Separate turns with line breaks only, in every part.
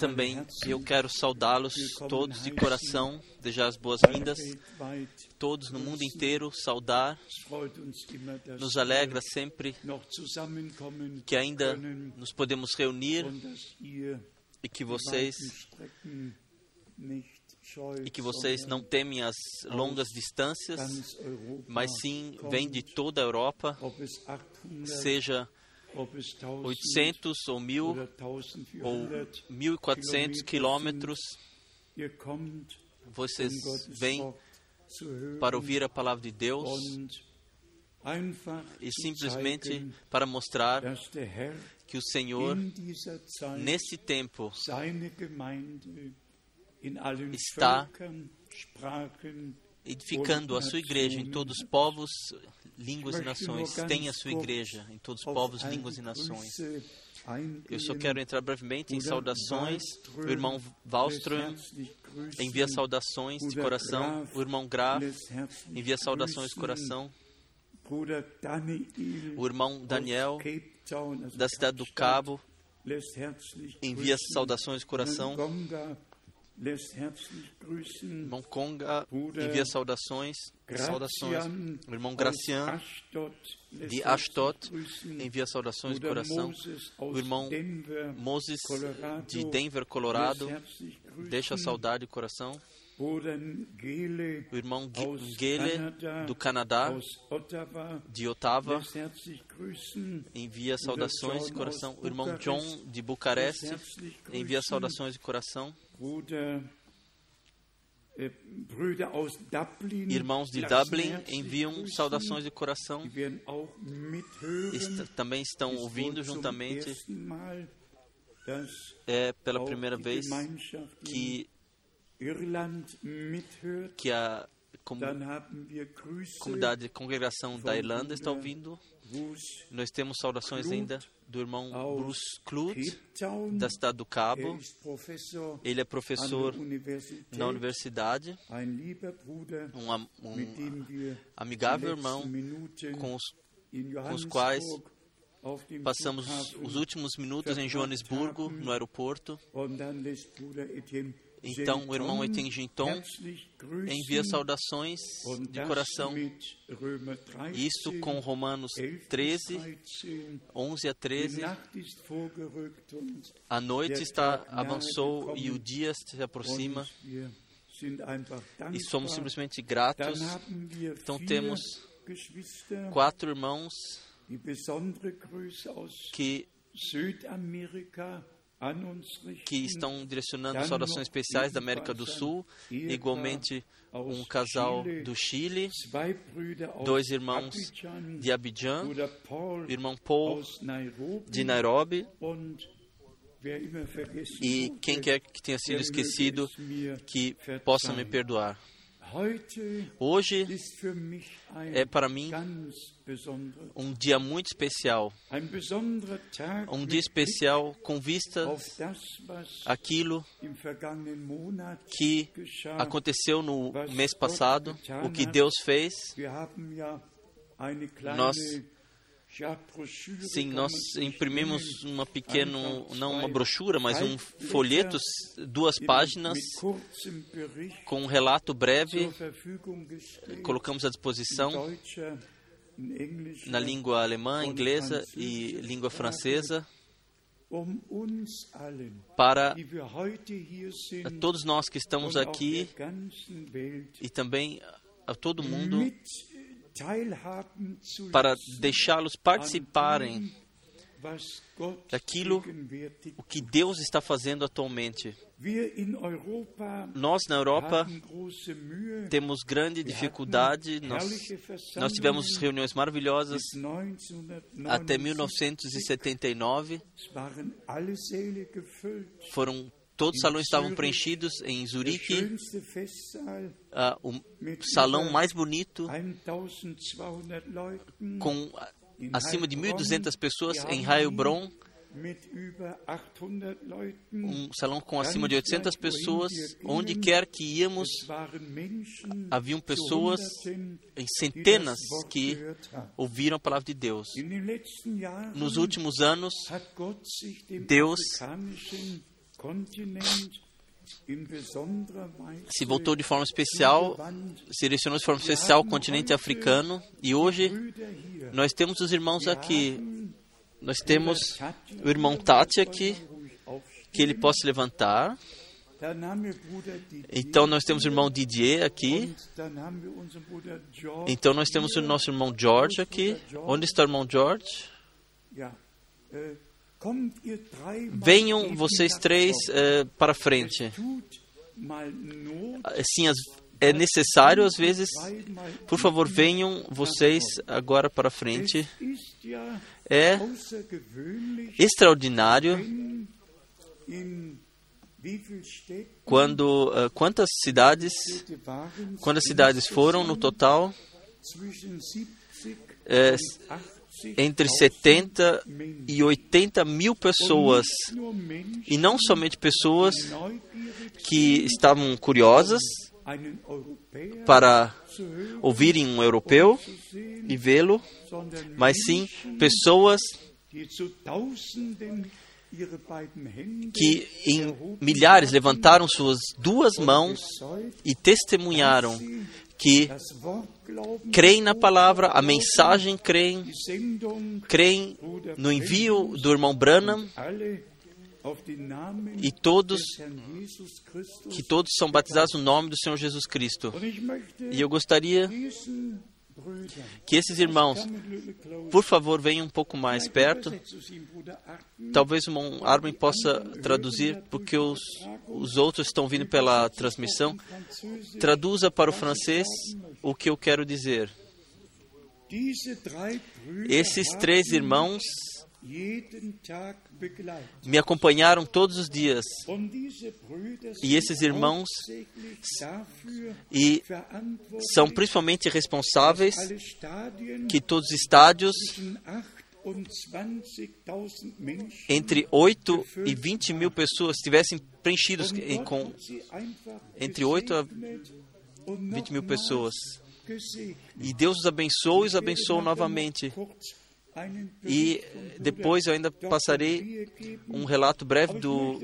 Também eu quero saudá-los todos de coração, desejar as boas-vindas, todos no mundo inteiro, saudar. Nos alegra sempre que ainda nos podemos reunir e que vocês e que vocês não temem as longas distâncias, mas sim vêm de toda a Europa, seja 800 ou 1000 ou 1400 quilômetros, vocês vêm para ouvir a palavra de Deus e simplesmente para mostrar que o Senhor, nesse tempo, está edificando a sua igreja em todos os povos, línguas e nações. Tem a sua igreja em todos os povos, línguas e nações. Eu só quero entrar brevemente em saudações. O irmão Wallström envia saudações de coração. O irmão Graf envia saudações de coração. O irmão Daniel, da cidade do Cabo, envia saudações de coração. Irmão Conga envia saudações, saudações. O irmão Gracian de Ashdod envia saudações de coração. O irmão Moses de Denver, Colorado, deixa saudade de coração. O irmão Gele do Canadá, de Ottawa, envia saudações de coração. O irmão John de Bucareste envia saudações de coração. Irmãos de Dublin enviam saudações de coração. Est também estão ouvindo juntamente. É pela primeira vez que que a com, comunidade de congregação da Irlanda está ouvindo. Nós temos saudações ainda do irmão Bruce Clute, da cidade do Cabo. Ele é professor na universidade, um, um amigável irmão com os, com os quais passamos os últimos minutos em Joanesburgo, no aeroporto. Então, o irmão Etienne Ginton envia saudações de coração. Isso com Romanos 13, 11 a 13. A noite está avançou e o dia se aproxima. E somos simplesmente gratos. Então, temos quatro irmãos que que estão direcionando saudações especiais da América do Sul, igualmente um casal do Chile, dois irmãos de Abidjan, irmão Paul de Nairobi, e quem quer que tenha sido esquecido, que possa me perdoar. Hoje é para mim um dia muito especial, um dia especial com vistas aquilo que aconteceu no mês passado, o que Deus fez. Nós Sim, nós imprimimos uma pequena, não uma brochura, mas um folheto, duas páginas, com um relato breve. Colocamos à disposição na língua alemã, inglesa e língua francesa para todos nós que estamos aqui e também a todo mundo para deixá-los participarem daquilo o que Deus está fazendo atualmente. Nós na Europa temos grande dificuldade. Nós, nós tivemos reuniões maravilhosas até 1979. Foram Todos os salões estavam preenchidos em Zurique, uh, o salão mais bonito, com acima de 1.200 pessoas em Heilbronn. um salão com acima de 800 pessoas. Onde quer que íamos, haviam pessoas em centenas que ouviram a palavra de Deus. Nos últimos anos, Deus se voltou de forma especial, selecionou de forma especial o continente africano e hoje nós temos os irmãos aqui. Nós temos o irmão Tati aqui, que ele possa levantar. Então nós temos o irmão Didier aqui. Então nós temos o nosso irmão George aqui. Onde está o irmão George? Venham vocês três uh, para frente. Sim, é necessário às vezes. Por favor, venham vocês agora para frente. É extraordinário quando uh, quantas cidades quantas cidades foram no total é, entre 70 e 80 mil pessoas. E não somente pessoas que estavam curiosas para ouvirem um europeu e vê-lo, mas sim pessoas que em milhares levantaram suas duas mãos e testemunharam que creem na palavra, a mensagem creem, creem no envio do irmão Branham e todos que todos são batizados no nome do Senhor Jesus Cristo. E eu gostaria que esses irmãos, por favor, venham um pouco mais perto. Talvez irmão Armin possa traduzir, porque os, os outros estão vindo pela transmissão. Traduza para o francês o que eu quero dizer. Esses três irmãos me acompanharam todos os dias. E esses irmãos e são principalmente responsáveis que todos os estádios entre 8 e 20 mil pessoas estivessem preenchidos com entre 8 a 20 mil pessoas. E Deus os abençoou e os abençoou novamente. E depois eu ainda passarei um relato breve do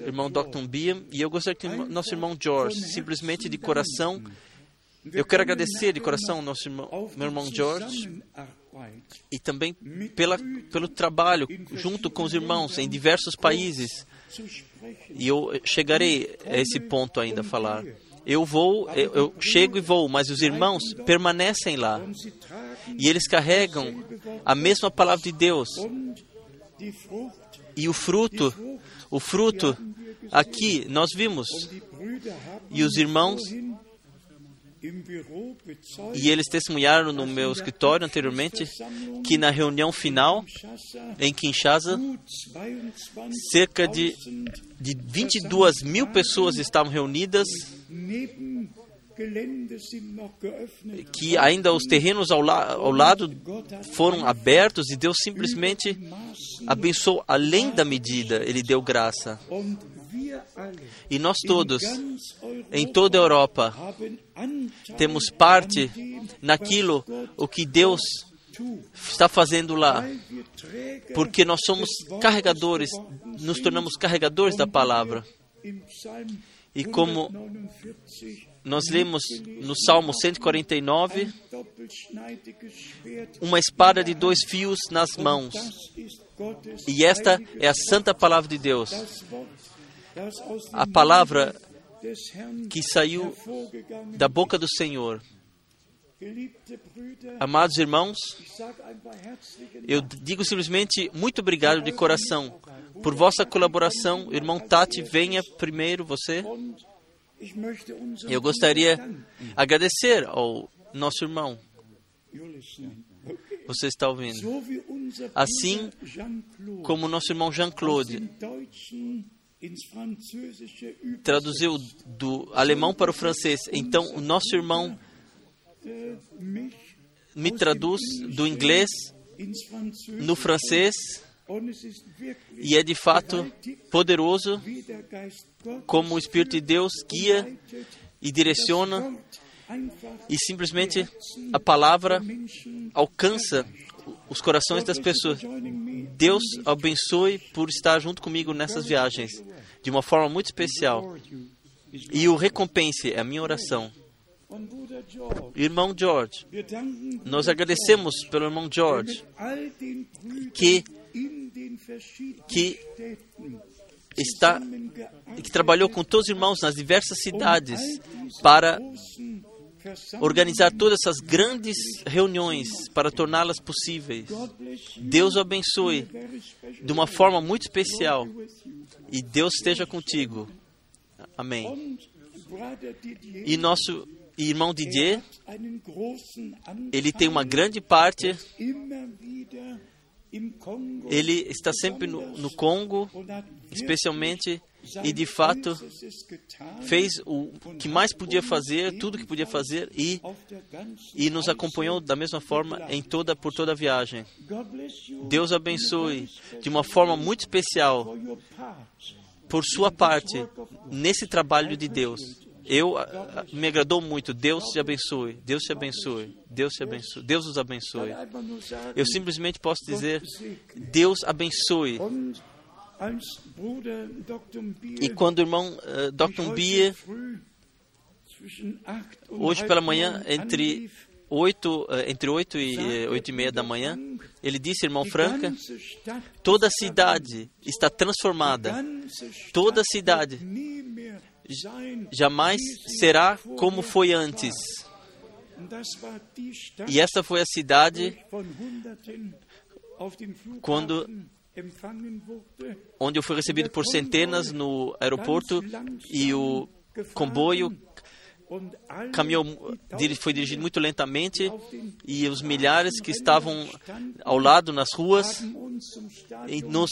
irmão Dr. Biam. E eu gostaria que nosso irmão George, simplesmente de coração, eu quero agradecer de coração ao nosso irmão, meu irmão George e também pela, pelo trabalho junto com os irmãos em diversos países. E eu chegarei a esse ponto ainda a falar. Eu vou, eu, eu chego e vou, mas os irmãos permanecem lá. E eles carregam a mesma palavra de Deus. E o fruto, o fruto, aqui nós vimos. E os irmãos, e eles testemunharam no meu escritório anteriormente que na reunião final em Kinshasa, cerca de, de 22 mil pessoas estavam reunidas que ainda os terrenos ao, la ao lado foram abertos e Deus simplesmente abençoou além da medida, Ele deu graça. E nós todos, em toda a Europa, temos parte naquilo o que Deus está fazendo lá, porque nós somos carregadores, nos tornamos carregadores da palavra. E como nós lemos no Salmo 149, uma espada de dois fios nas mãos. E esta é a santa palavra de Deus. A palavra que saiu da boca do Senhor. Amados irmãos, eu digo simplesmente muito obrigado de coração por vossa colaboração. Irmão Tati, venha primeiro você. Eu gostaria de agradecer ao nosso irmão. Você está ouvindo? Assim como nosso irmão Jean-Claude traduziu do alemão para o francês, então o nosso irmão me traduz do inglês no francês E é de fato poderoso como o Espírito de Deus guia e direciona e simplesmente a palavra alcança os corações das pessoas. Deus abençoe por estar junto comigo nessas viagens de uma forma muito especial. E o recompense é a minha oração. Irmão George, nós agradecemos pelo irmão George que que está que trabalhou com todos os irmãos nas diversas cidades para organizar todas essas grandes reuniões para torná-las possíveis. Deus o abençoe de uma forma muito especial e Deus esteja contigo. Amém. E nosso irmão Didier, ele tem uma grande parte ele está sempre no, no, Congo, especialmente, e de fato fez o que mais podia fazer, tudo que podia fazer, e, e nos acompanhou da mesma forma em toda, por toda a viagem. Deus abençoe de uma forma muito especial por sua parte nesse trabalho de Deus. Eu me agradou muito. Deus te abençoe. Deus te abençoe. Deus te abençoe. Deus os abençoe. Eu simplesmente posso dizer Deus abençoe. E quando o irmão uh, Dr. Bia hoje pela manhã entre 8, uh, entre 8 e 8 e meia da manhã, ele disse, irmão Franca, toda a cidade está transformada. Toda a cidade jamais será como foi antes. E essa foi a cidade quando onde eu fui recebido por centenas no aeroporto e o comboio caminhou, foi dirigido muito lentamente e os milhares que estavam ao lado nas ruas nos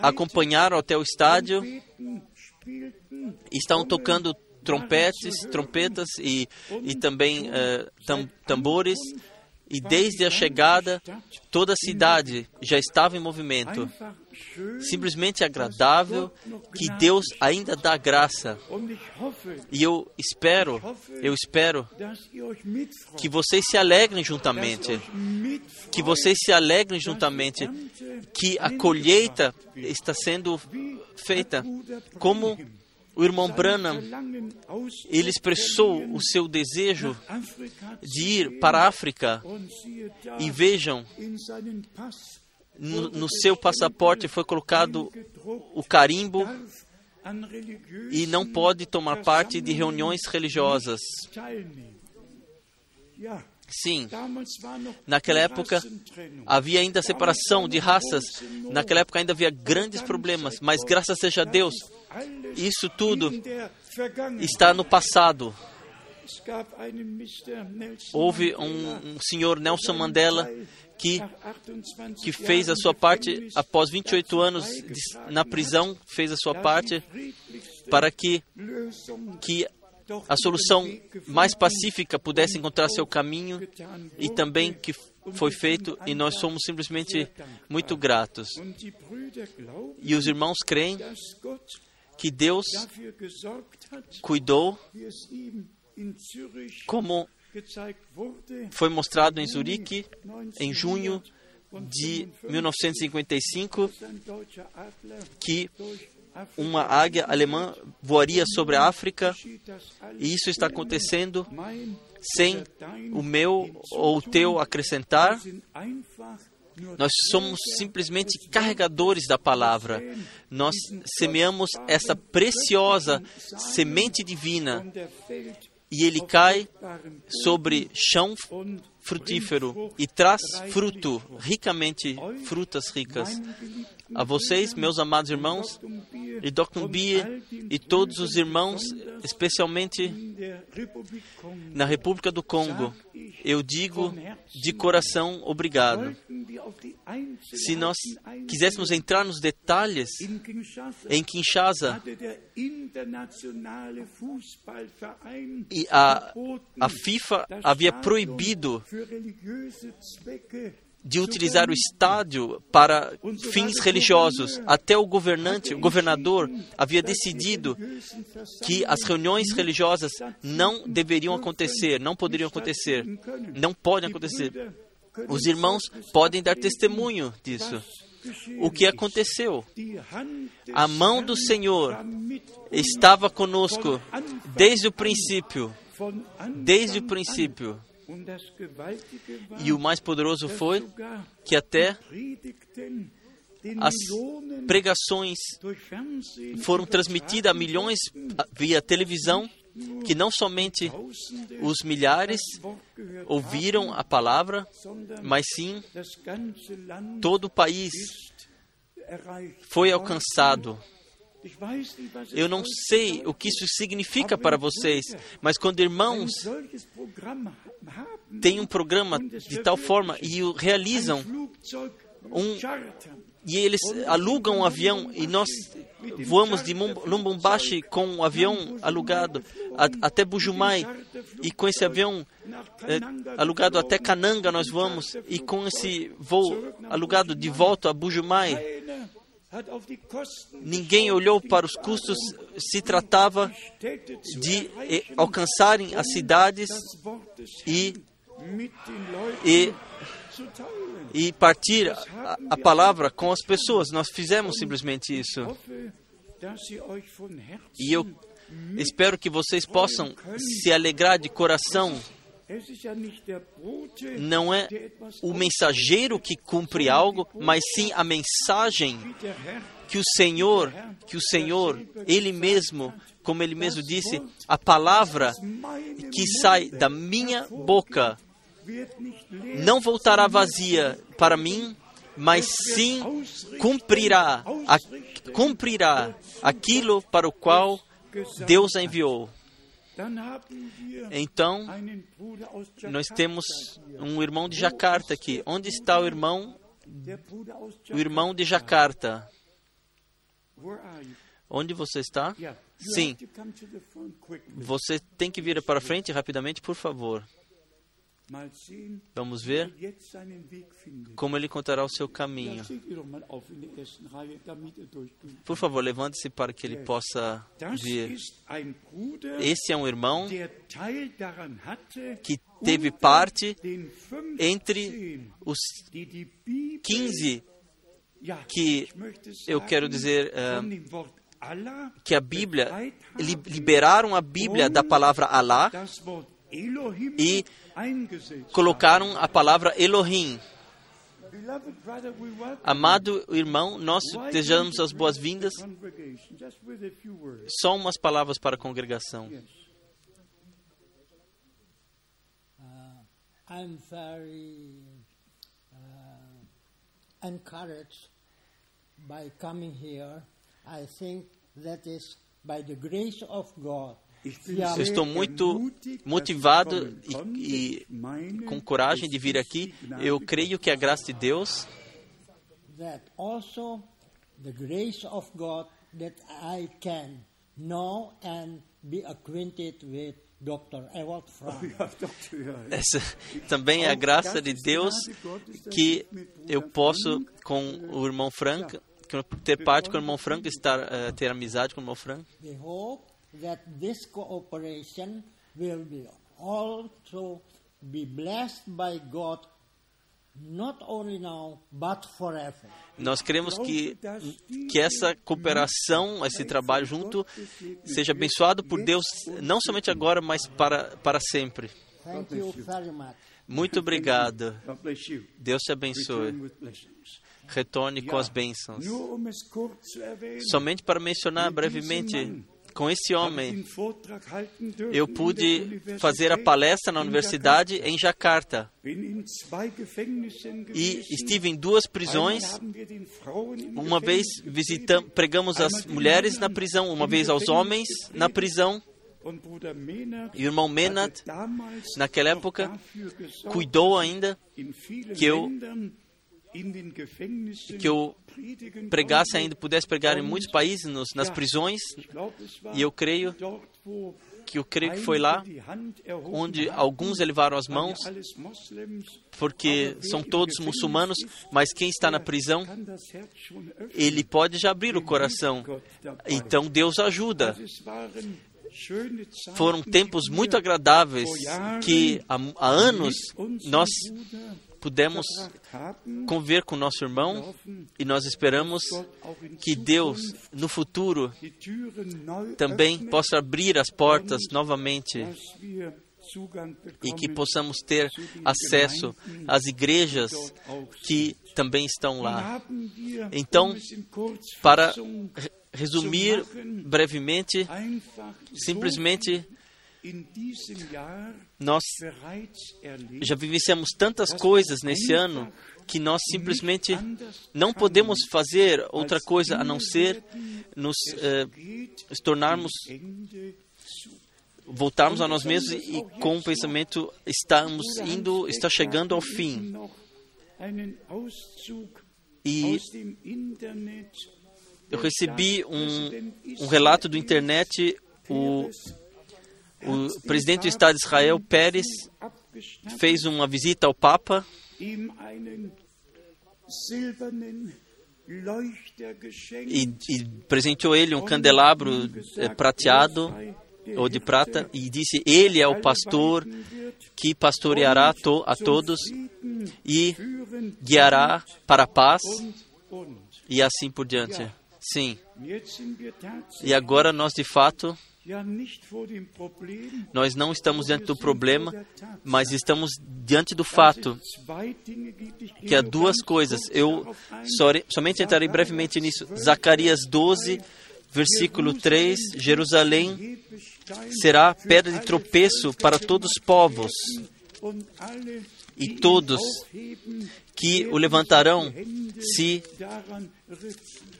acompanharam até o estádio estão tocando trompetes, trompetas e, e também uh, tam, tambores. E desde a chegada, toda a cidade já estava em movimento. Simplesmente agradável que Deus ainda dá graça. E eu espero, eu espero que vocês se alegrem juntamente. Que vocês se alegrem juntamente. Que a colheita está sendo feita. Como o irmão Branham, ele expressou o seu desejo de ir para a África. E vejam, no, no seu passaporte foi colocado o carimbo e não pode tomar parte de reuniões religiosas. Sim, naquela época havia ainda separação de raças, naquela época ainda havia grandes problemas, mas graças seja a Deus, isso tudo está no passado. Houve um, um senhor Nelson Mandela que, que fez a sua parte após 28 anos de, na prisão, fez a sua parte para que, que a solução mais pacífica pudesse encontrar seu caminho e também que foi feito e nós somos simplesmente muito gratos. E os irmãos creem que Deus cuidou, como foi mostrado em Zurique em junho de 1955, que uma águia alemã voaria sobre a África, e isso está acontecendo sem o meu ou o teu acrescentar. Nós somos simplesmente carregadores da palavra. Nós semeamos essa preciosa semente divina e ele cai sobre chão frutífero e traz fruto, ricamente frutas ricas. A vocês, meus amados irmãos, e Dr. Bia e todos os irmãos, especialmente na República do Congo, eu digo de coração obrigado. Se nós quiséssemos entrar nos detalhes, em Kinshasa, a, a FIFA havia proibido
de utilizar o estádio para fins religiosos. Até o governante, o governador, havia decidido que as reuniões religiosas não deveriam acontecer, não poderiam acontecer, não podem acontecer. Os irmãos podem dar testemunho disso. O que aconteceu? A mão do Senhor estava conosco desde o princípio. Desde o princípio. E o mais poderoso foi que até as pregações foram transmitidas a milhões via televisão que não somente os milhares ouviram a palavra, mas sim todo o país foi alcançado. Eu não sei o que isso significa para vocês, mas quando irmãos têm um programa de tal forma e o realizam um e eles alugam um avião e nós voamos de Lubumbashi com um avião alugado até Bujumai e com esse avião é, alugado até Cananga nós vamos e com esse voo alugado de volta a Bujumai Ninguém olhou para os custos, se tratava de eh, alcançarem as cidades e, e, e partir a, a palavra com as pessoas. Nós fizemos simplesmente isso. E eu espero que vocês possam se alegrar de coração não é o mensageiro que cumpre algo, mas sim a mensagem que o Senhor, que o Senhor, Ele mesmo, como Ele mesmo disse, a palavra que sai da minha boca não voltará vazia para mim, mas sim cumprirá, a, cumprirá aquilo para o qual Deus a enviou. Então, nós temos um irmão de Jacarta aqui. Onde está o irmão? O irmão de Jacarta. Onde você está? Sim. Você tem que vir para frente rapidamente, por favor. Vamos ver como ele encontrará o seu caminho. Por favor, levante-se para que ele possa vir. Esse é um irmão que teve parte entre os 15 que eu quero dizer uh, que a Bíblia liberaram a Bíblia da palavra Allah e colocaram a palavra Elohim. Amado irmão, nós desejamos as boas-vindas. Só umas palavras para a congregação. Uh, I'm very uh, encouraged by coming here. I think that is by the grace of God. Eu estou muito motivado e, e, com coragem de vir aqui. Eu creio que a graça de Deus that also the grace of God that I can know and be acquainted with Dr. Ewald Frank. Essa também é a graça de Deus que eu posso com o irmão Frank ter parte com o irmão Frank, estar uh, ter amizade com o irmão Frank that this cooperation will be also be blessed by God not only now but forever. Nós queremos que que essa cooperação, esse trabalho junto seja abençoado por Deus não somente agora, mas para para sempre. Muito obrigado. Deus te abençoe. Retorne com as bênçãos. Somente para mencionar brevemente com esse homem, eu pude fazer a palestra na universidade em Jakarta. E estive em duas prisões. Uma vez visitamos, pregamos as mulheres na prisão, uma vez aos homens na prisão. E o irmão Menat, naquela época, cuidou ainda que eu que eu pregasse ainda, pudesse pregar em muitos países, nos, nas prisões, e eu creio
que eu creio que foi lá onde alguns elevaram as mãos, porque são todos muçulmanos, mas quem está na prisão, ele pode já abrir o coração. Então Deus ajuda. Foram tempos muito agradáveis que há, há anos nós pudemos conviver com nosso irmão e nós esperamos que Deus, no futuro, também possa abrir as portas novamente e que possamos ter acesso às igrejas que também estão lá. Então, para resumir brevemente, simplesmente nós já vivenciamos tantas coisas nesse ano que nós simplesmente não podemos fazer outra coisa a não ser nos eh, tornarmos voltarmos a nós mesmos e com o pensamento estamos indo, está chegando ao fim. E eu recebi um, um relato do internet, o o presidente do Estado de Israel, Pérez, fez uma visita ao Papa e, e presenteou ele um candelabro eh, prateado ou de prata e disse: Ele é o pastor que pastoreará to, a todos e guiará para a paz e assim por diante. Sim. E agora nós de fato nós não estamos diante do problema, mas estamos diante do fato que há duas coisas. Eu somente entrarei brevemente nisso. Zacarias 12, versículo 3: Jerusalém será pedra de tropeço para todos os povos, e todos que o levantarão se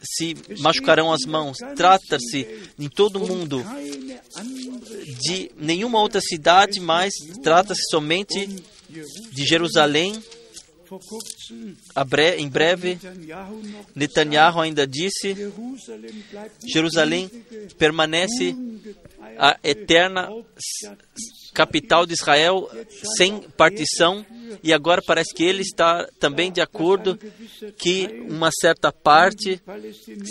se machucarão as mãos. Trata-se em todo o mundo de nenhuma outra cidade, mas trata-se somente de Jerusalém. Em breve, Netanyahu ainda disse: Jerusalém permanece a eterna capital de Israel sem partição e agora parece que ele está também de acordo que uma certa parte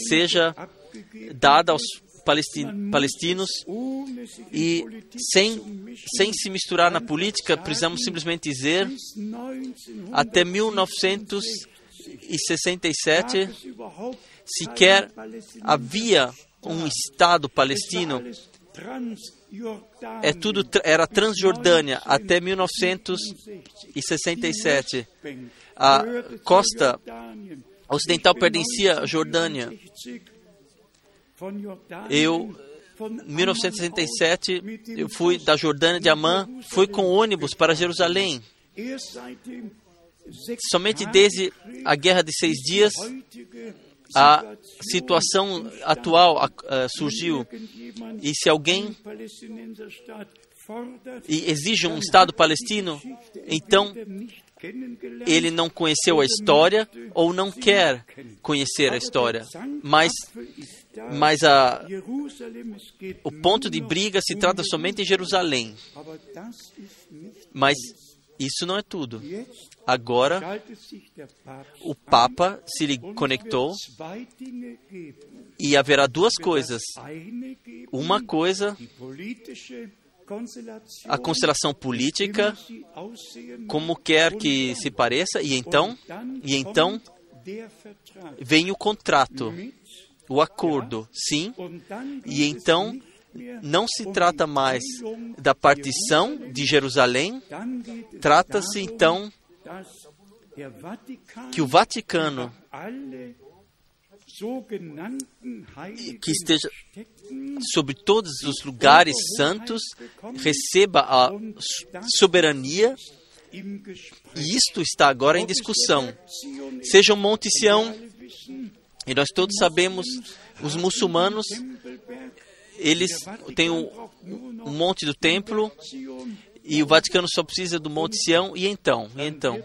seja dada aos palestinos e sem, sem se misturar na política, precisamos simplesmente dizer, até 1967, sequer havia um Estado palestino é tudo era Transjordânia até 1967. A costa ocidental pertencia à Jordânia. Eu, em 1967, eu fui da Jordânia de Amã, fui com ônibus para Jerusalém. Somente desde a Guerra de Seis Dias, a situação atual uh, surgiu. E se alguém exige um Estado palestino, então ele não conheceu a história ou não quer conhecer a história. Mas, mas a, o ponto de briga se trata somente em Jerusalém. Mas isso não é tudo. Agora, o Papa se conectou e haverá duas coisas. Uma coisa, a constelação política, como quer que se pareça, e então, e então vem o contrato, o acordo, sim, e então não se trata mais da partição de Jerusalém, trata-se então que o Vaticano que esteja sobre todos os lugares santos receba a soberania. e isto está agora em discussão. Seja o Monte Sião, e nós todos sabemos, os muçulmanos, eles têm o, o monte do templo E o Vaticano só precisa do Monte Sião e então, e então,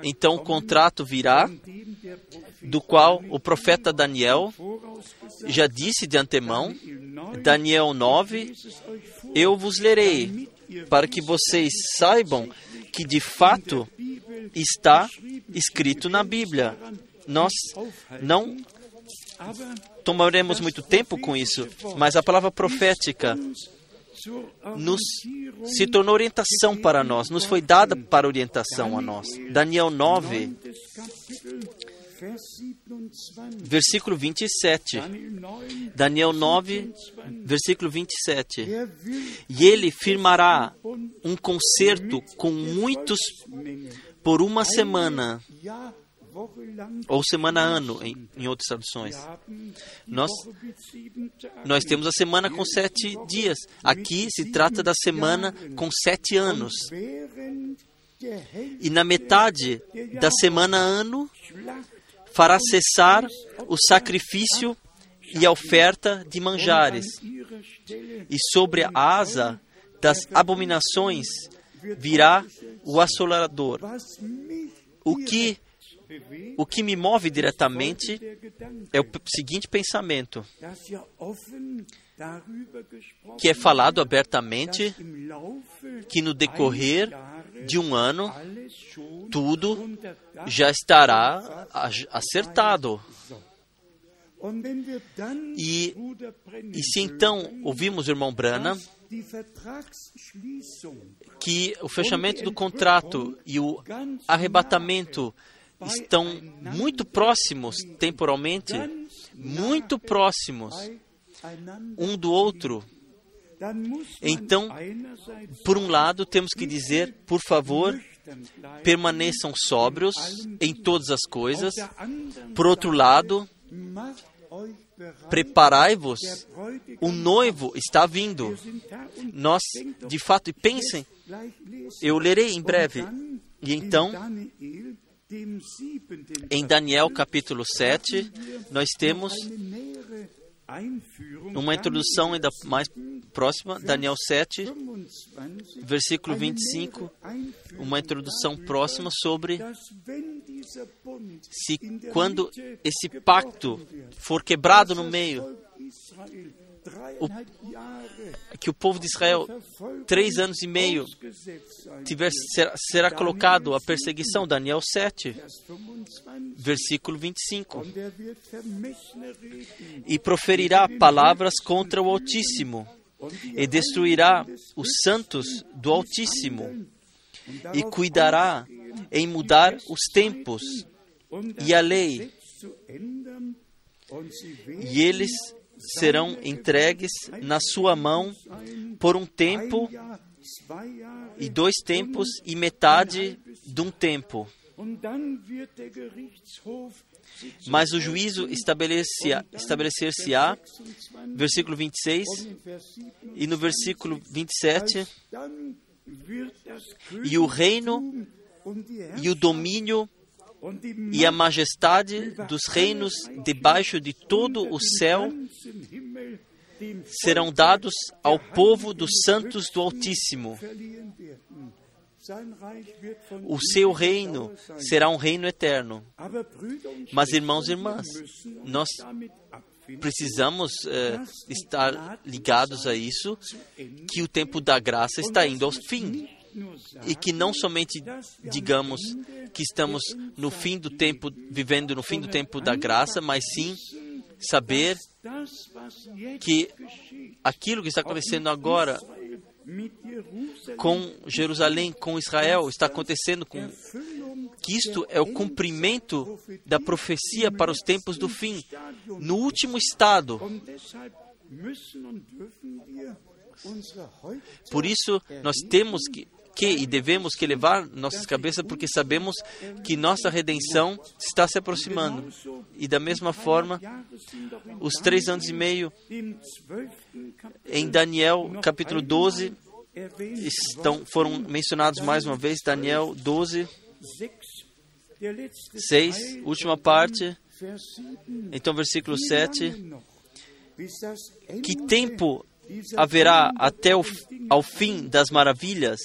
então o contrato virá, do qual o profeta Daniel já disse de antemão, Daniel 9, eu vos lerei, para que vocês saibam que de fato está escrito na Bíblia. Nós não tomaremos muito tempo com isso, mas a palavra profética nos se tornou orientação para nós, nos foi dada para orientação a nós. Daniel 9, versículo 27. Daniel 9, versículo 27. E ele firmará um concerto com muitos por uma semana ou semana ano, em, em outras traduções. Nós, nós temos a semana com sete dias. Aqui se trata da semana com sete anos. E na metade da semana ano, fará cessar o sacrifício e a oferta de manjares. E sobre a asa das abominações virá o assolador. O que o que me move diretamente é o seguinte pensamento, que é falado abertamente que no decorrer de um ano tudo já estará acertado. E, e se então ouvimos o irmão Brana que o fechamento do contrato e o arrebatamento estão muito próximos temporalmente, muito próximos um do outro. Então, por um lado, temos que dizer, por favor, permaneçam sóbrios em todas as coisas. Por outro lado, preparai-vos, o noivo está vindo. Nós, de fato, e pensem, eu lerei em breve. E então, em Daniel capítulo 7, nós temos uma introdução ainda mais próxima, Daniel 7, versículo 25, uma introdução próxima sobre se quando esse pacto for quebrado no meio, o, que o povo de Israel, três anos e meio, tiver, será, será colocado a perseguição, Daniel 7, versículo 25. E proferirá palavras contra o Altíssimo, e destruirá os santos do Altíssimo, e cuidará em mudar os tempos e a lei, e eles serão entregues na sua mão por um tempo e dois tempos e metade de um tempo. Mas o juízo estabelecer-se-á, versículo 26, e no versículo 27, e o reino e o domínio e a majestade dos reinos debaixo de todo o céu serão dados ao povo dos santos do Altíssimo. O seu reino será um reino eterno. Mas, irmãos e irmãs, nós precisamos uh, estar ligados a isso, que o tempo da graça está indo ao fim e que não somente digamos que estamos no fim do tempo, vivendo no fim do tempo da graça, mas sim saber que aquilo que está acontecendo agora com Jerusalém, com Israel, está acontecendo com que isto é o cumprimento da profecia para os tempos do fim, no último estado. Por isso, nós temos que que e devemos que levar nossas cabeças porque sabemos que nossa redenção está se aproximando. E da mesma forma, os três anos e meio em Daniel capítulo 12 estão, foram mencionados mais uma vez, Daniel 12, 6, última parte. Então, versículo 7. Que tempo
haverá até o ao fim das maravilhas?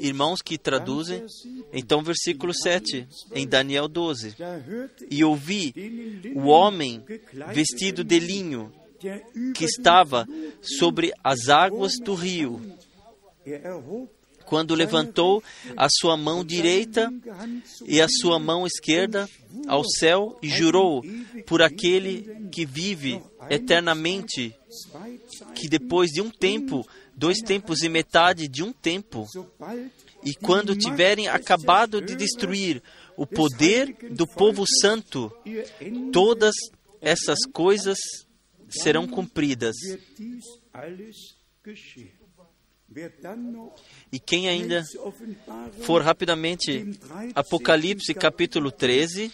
Irmãos que traduzem, então versículo 7, em Daniel 12. E ouvi o homem vestido de linho que estava sobre as águas do rio, quando levantou a sua mão direita e a sua mão esquerda ao céu e jurou por aquele que vive eternamente, que depois de um tempo, dois tempos e metade de um tempo, e quando tiverem acabado de destruir o poder do povo santo, todas essas coisas serão cumpridas. E quem ainda for rapidamente Apocalipse capítulo 13,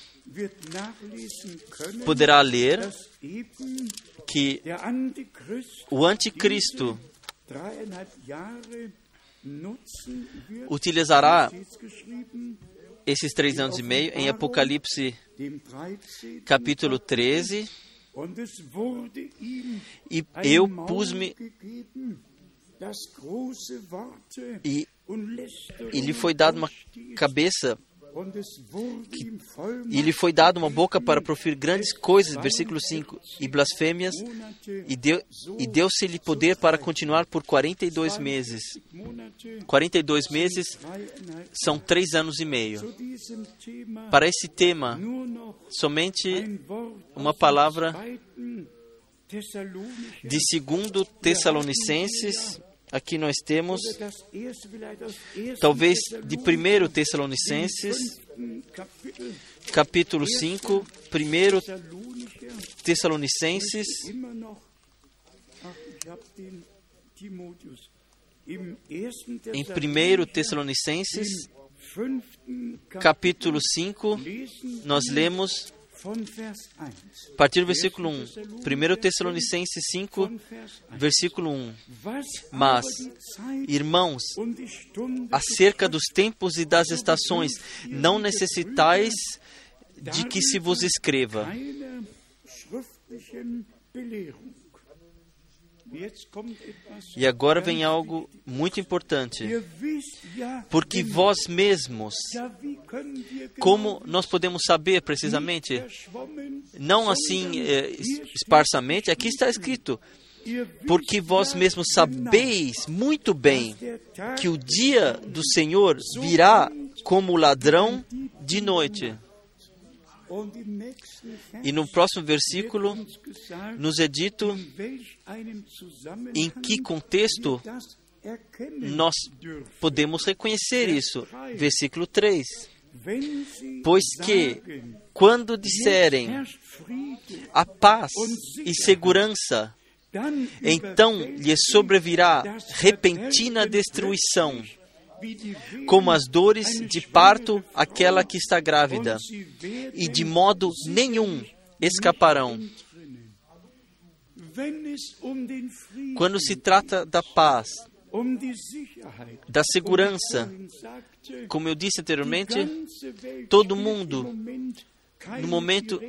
poderá ler que o anticristo utilizará esses três anos e meio em Apocalipse capítulo 13 e eu pus-me e, e lhe foi dado uma cabeça que, e lhe foi dado uma boca para proferir grandes coisas, versículo 5, e blasfêmias, e, deu, e deu-se-lhe poder para continuar por 42 meses. 42 meses são três anos e meio. Para esse tema, somente uma palavra de segundo Tessalonicenses, aqui nós temos, talvez de 1 Tessalonicenses, capítulo 5, 1 Tessalonicenses, em 1 Tessalonicenses, capítulo 5, nós lemos a partir do versículo 1, 1 Tessalonicenses 5, versículo 1. Mas, irmãos, acerca dos tempos e das estações, não necessitais de que se vos escreva. E agora vem algo muito importante. Porque vós mesmos, como nós podemos saber precisamente? Não assim é, esparsamente, aqui está escrito. Porque vós mesmos sabeis muito bem que o dia do Senhor virá como ladrão de noite. E no próximo versículo nos é dito em que contexto nós podemos reconhecer isso. Versículo 3. Pois que, quando disserem a paz e segurança, então lhes sobrevirá repentina destruição como as dores de parto aquela que está grávida, e de modo nenhum escaparão. Quando se trata da paz, da segurança, como eu disse anteriormente, todo mundo, no momento,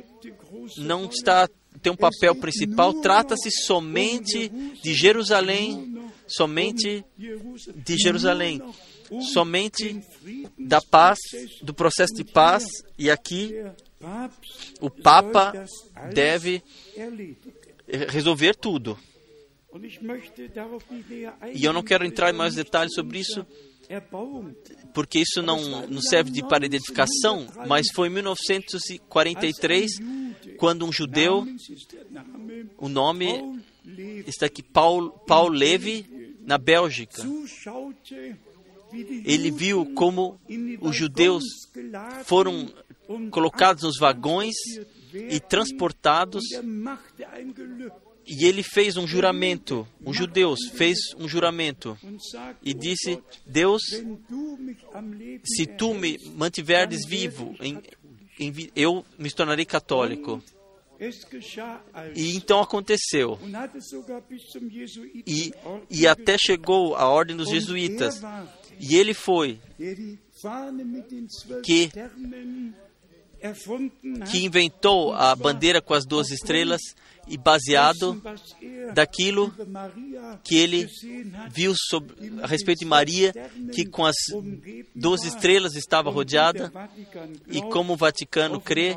não está tem um papel principal, trata-se somente de Jerusalém, somente de Jerusalém somente da paz, do processo de paz, e aqui o Papa deve resolver tudo. E eu não quero entrar em mais detalhes sobre isso, porque isso não, não serve de para identificação, mas foi em 1943 quando um judeu, o nome está aqui, Paul, Paul Levy, na Bélgica, ele viu como os judeus foram colocados nos vagões e transportados. E ele fez um juramento, um judeu fez um juramento e disse: Deus, se tu me mantiveres vivo, em, em, eu me tornarei católico. E então aconteceu. E, e até chegou a ordem dos jesuítas. E ele foi. Que que inventou a bandeira com as duas estrelas e baseado daquilo que ele viu sobre, a respeito de Maria, que com as duas estrelas estava rodeada, e como o Vaticano crê,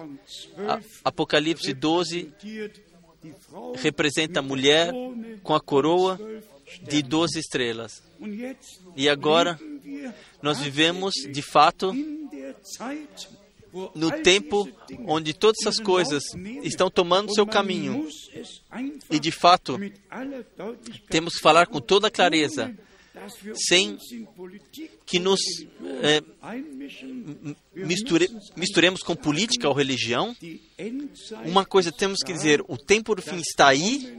Apocalipse 12 representa a mulher com a coroa de 12 estrelas. E agora nós vivemos, de fato, no tempo onde todas essas coisas estão tomando seu caminho. E de fato, temos que falar com toda clareza, sem que nos é, misture, misturemos com política ou religião. Uma coisa temos que dizer: o tempo do fim está aí,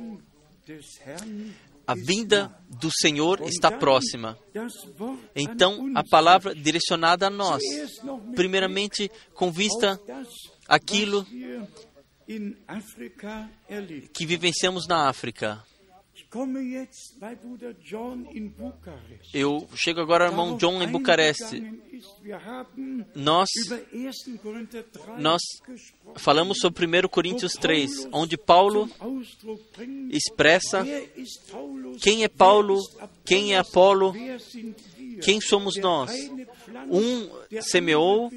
a vinda do Senhor está próxima. Então, a palavra direcionada a nós, primeiramente com vista aquilo que vivenciamos na África. Eu chego agora ao irmão John em Bucareste. Nós, nós falamos sobre 1 Coríntios 3, onde Paulo expressa quem é Paulo, quem é Apolo, quem somos nós. Um semeou,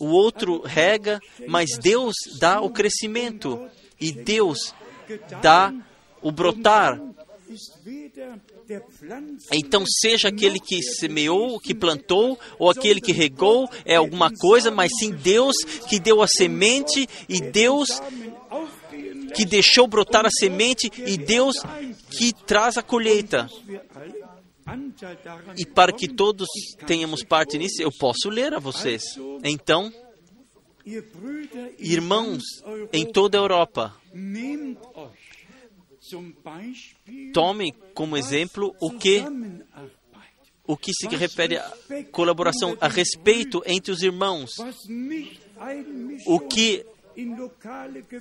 o outro rega, mas Deus dá o crescimento e Deus dá o brotar. Então, seja aquele que semeou, que plantou, ou aquele que regou, é alguma coisa, mas sim Deus que deu a semente e Deus que deixou brotar a semente e Deus que traz a colheita. E para que todos tenhamos parte nisso, eu posso ler a vocês. Então, irmãos em toda a Europa, Tome como exemplo o que o que se refere a colaboração, a respeito entre os irmãos. O que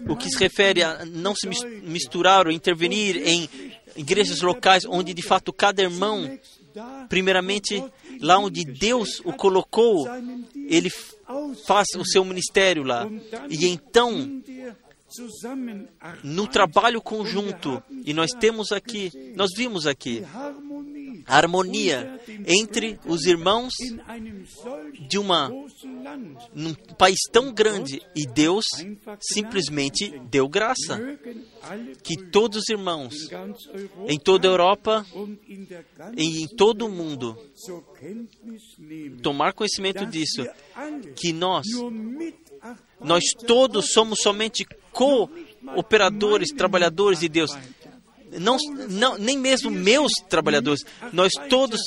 o que se refere a não se misturar ou intervenir em igrejas locais onde de fato cada irmão, primeiramente lá onde Deus o colocou, ele faz o seu ministério lá. E então no trabalho conjunto, e nós temos aqui, nós vimos aqui, a harmonia entre os irmãos de uma num país tão grande e Deus simplesmente deu graça. Que todos os irmãos em toda a Europa e em todo o mundo tomar conhecimento disso que nós nós todos somos somente cooperadores, trabalhadores de Deus. Não, não, nem mesmo meus trabalhadores. Nós todos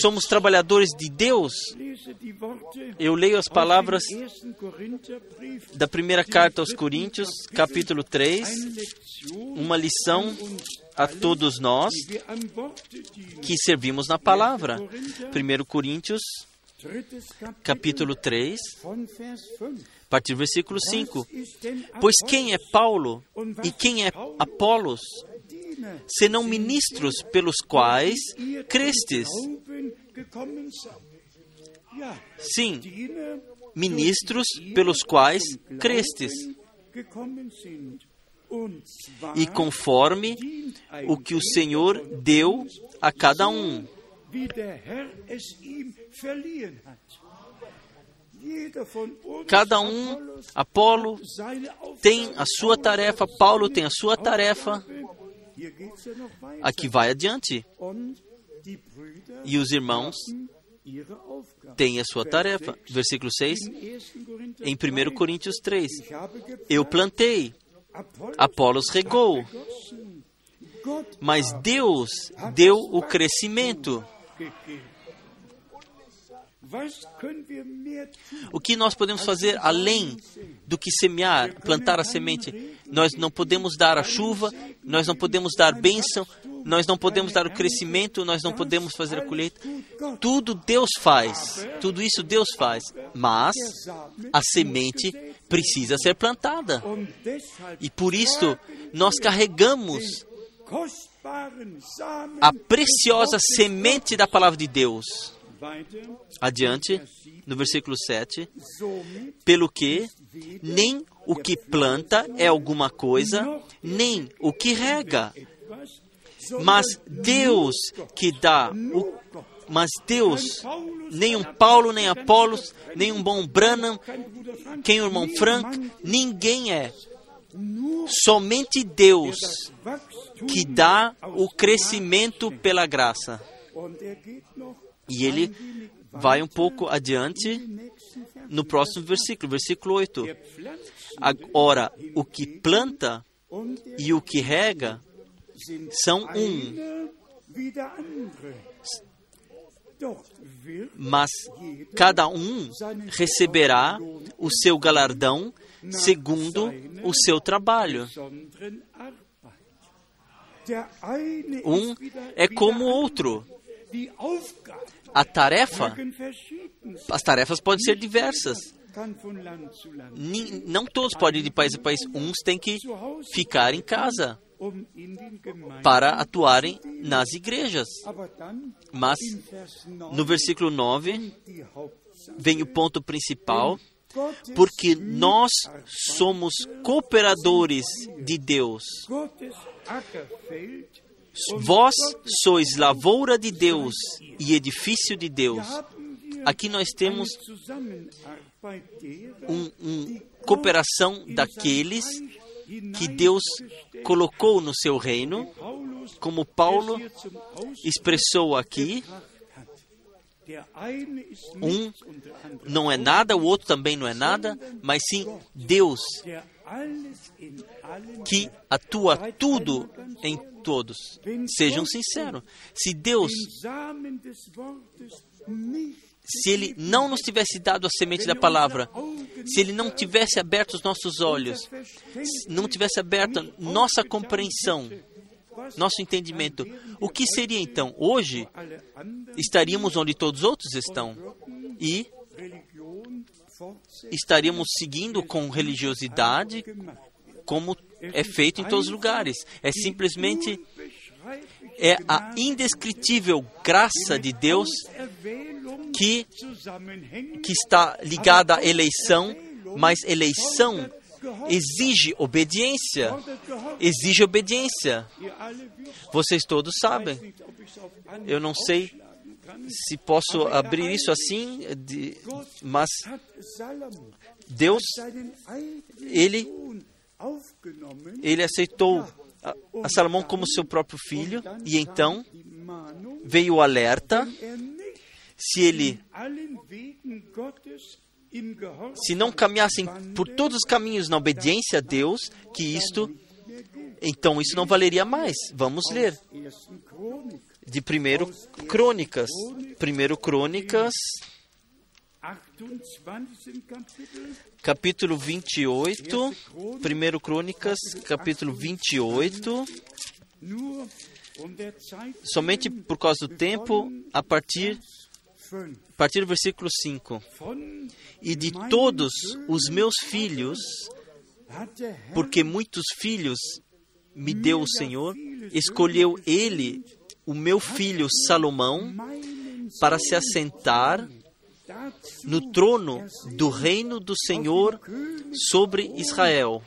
somos trabalhadores de Deus. Eu leio as palavras da primeira carta aos Coríntios, capítulo 3, uma lição a todos nós que servimos na palavra. 1 Coríntios, capítulo 3, a partir do versículo 5. Pois quem é Paulo e quem é Apolos, senão ministros pelos quais crestes? Sim, ministros pelos quais crestes. E conforme o que o Senhor deu a cada um. Cada um, Apolo tem a sua tarefa, Paulo tem a sua tarefa. Aqui vai adiante. E os irmãos têm a sua tarefa. Versículo 6, em 1 Coríntios 3. Eu plantei, Apolos regou, mas Deus deu o crescimento. O que nós podemos fazer além do que semear, plantar a semente? Nós não podemos dar a chuva, nós não podemos dar bênção, nós não podemos dar o crescimento, nós não podemos fazer a colheita. Tudo Deus faz, tudo isso Deus faz, mas a semente precisa ser plantada. E por isso nós carregamos a preciosa semente da palavra de Deus. Adiante, no versículo 7, pelo que nem o que planta é alguma coisa, nem o que rega, mas Deus que dá o mas Deus, nem um Paulo, nem Apolos, nem um bom Branham, quem o irmão Frank, ninguém é. Somente Deus que dá o crescimento pela graça. E ele vai um pouco adiante no próximo versículo, versículo 8. Agora, o que planta e o que rega são um. Mas cada um receberá o seu galardão segundo o seu trabalho. Um é como o outro. A tarefa, as tarefas podem ser diversas. Não todos podem ir de país a país. Uns têm que ficar em casa para atuarem nas igrejas. Mas no versículo 9 vem o ponto principal, porque nós somos cooperadores de Deus. Vós sois lavoura de Deus e edifício de Deus. Aqui nós temos uma um cooperação daqueles que Deus colocou no seu reino, como Paulo expressou aqui. Um não é nada, o outro também não é nada, mas sim Deus que atua tudo em todos. Sejam sinceros. Se Deus se Ele não nos tivesse dado a semente da palavra, se Ele não tivesse aberto os nossos olhos, não tivesse aberto nossa compreensão, nosso entendimento, o que seria então? Hoje estaríamos onde todos os outros estão e estaríamos seguindo com religiosidade, como é feito em todos os lugares. É simplesmente é a indescritível graça de Deus que, que está ligada à eleição, mas eleição exige obediência. Exige obediência. Vocês todos sabem. Eu não sei se posso abrir isso assim, mas Deus, ele, ele aceitou a, a Salomão como seu próprio filho, e então veio o alerta: se ele se não caminhassem por todos os caminhos na obediência a Deus, que isto, então isso não valeria mais. Vamos ler. De primeiro Crônicas. Primeiro Crônicas, capítulo 28, 1 Crônicas, capítulo 28. Somente por causa do tempo, a partir, a partir do versículo 5. E de todos os meus filhos, porque muitos filhos me deu o Senhor, escolheu ele, o meu filho Salomão, para se assentar no trono do reino do Senhor sobre Israel.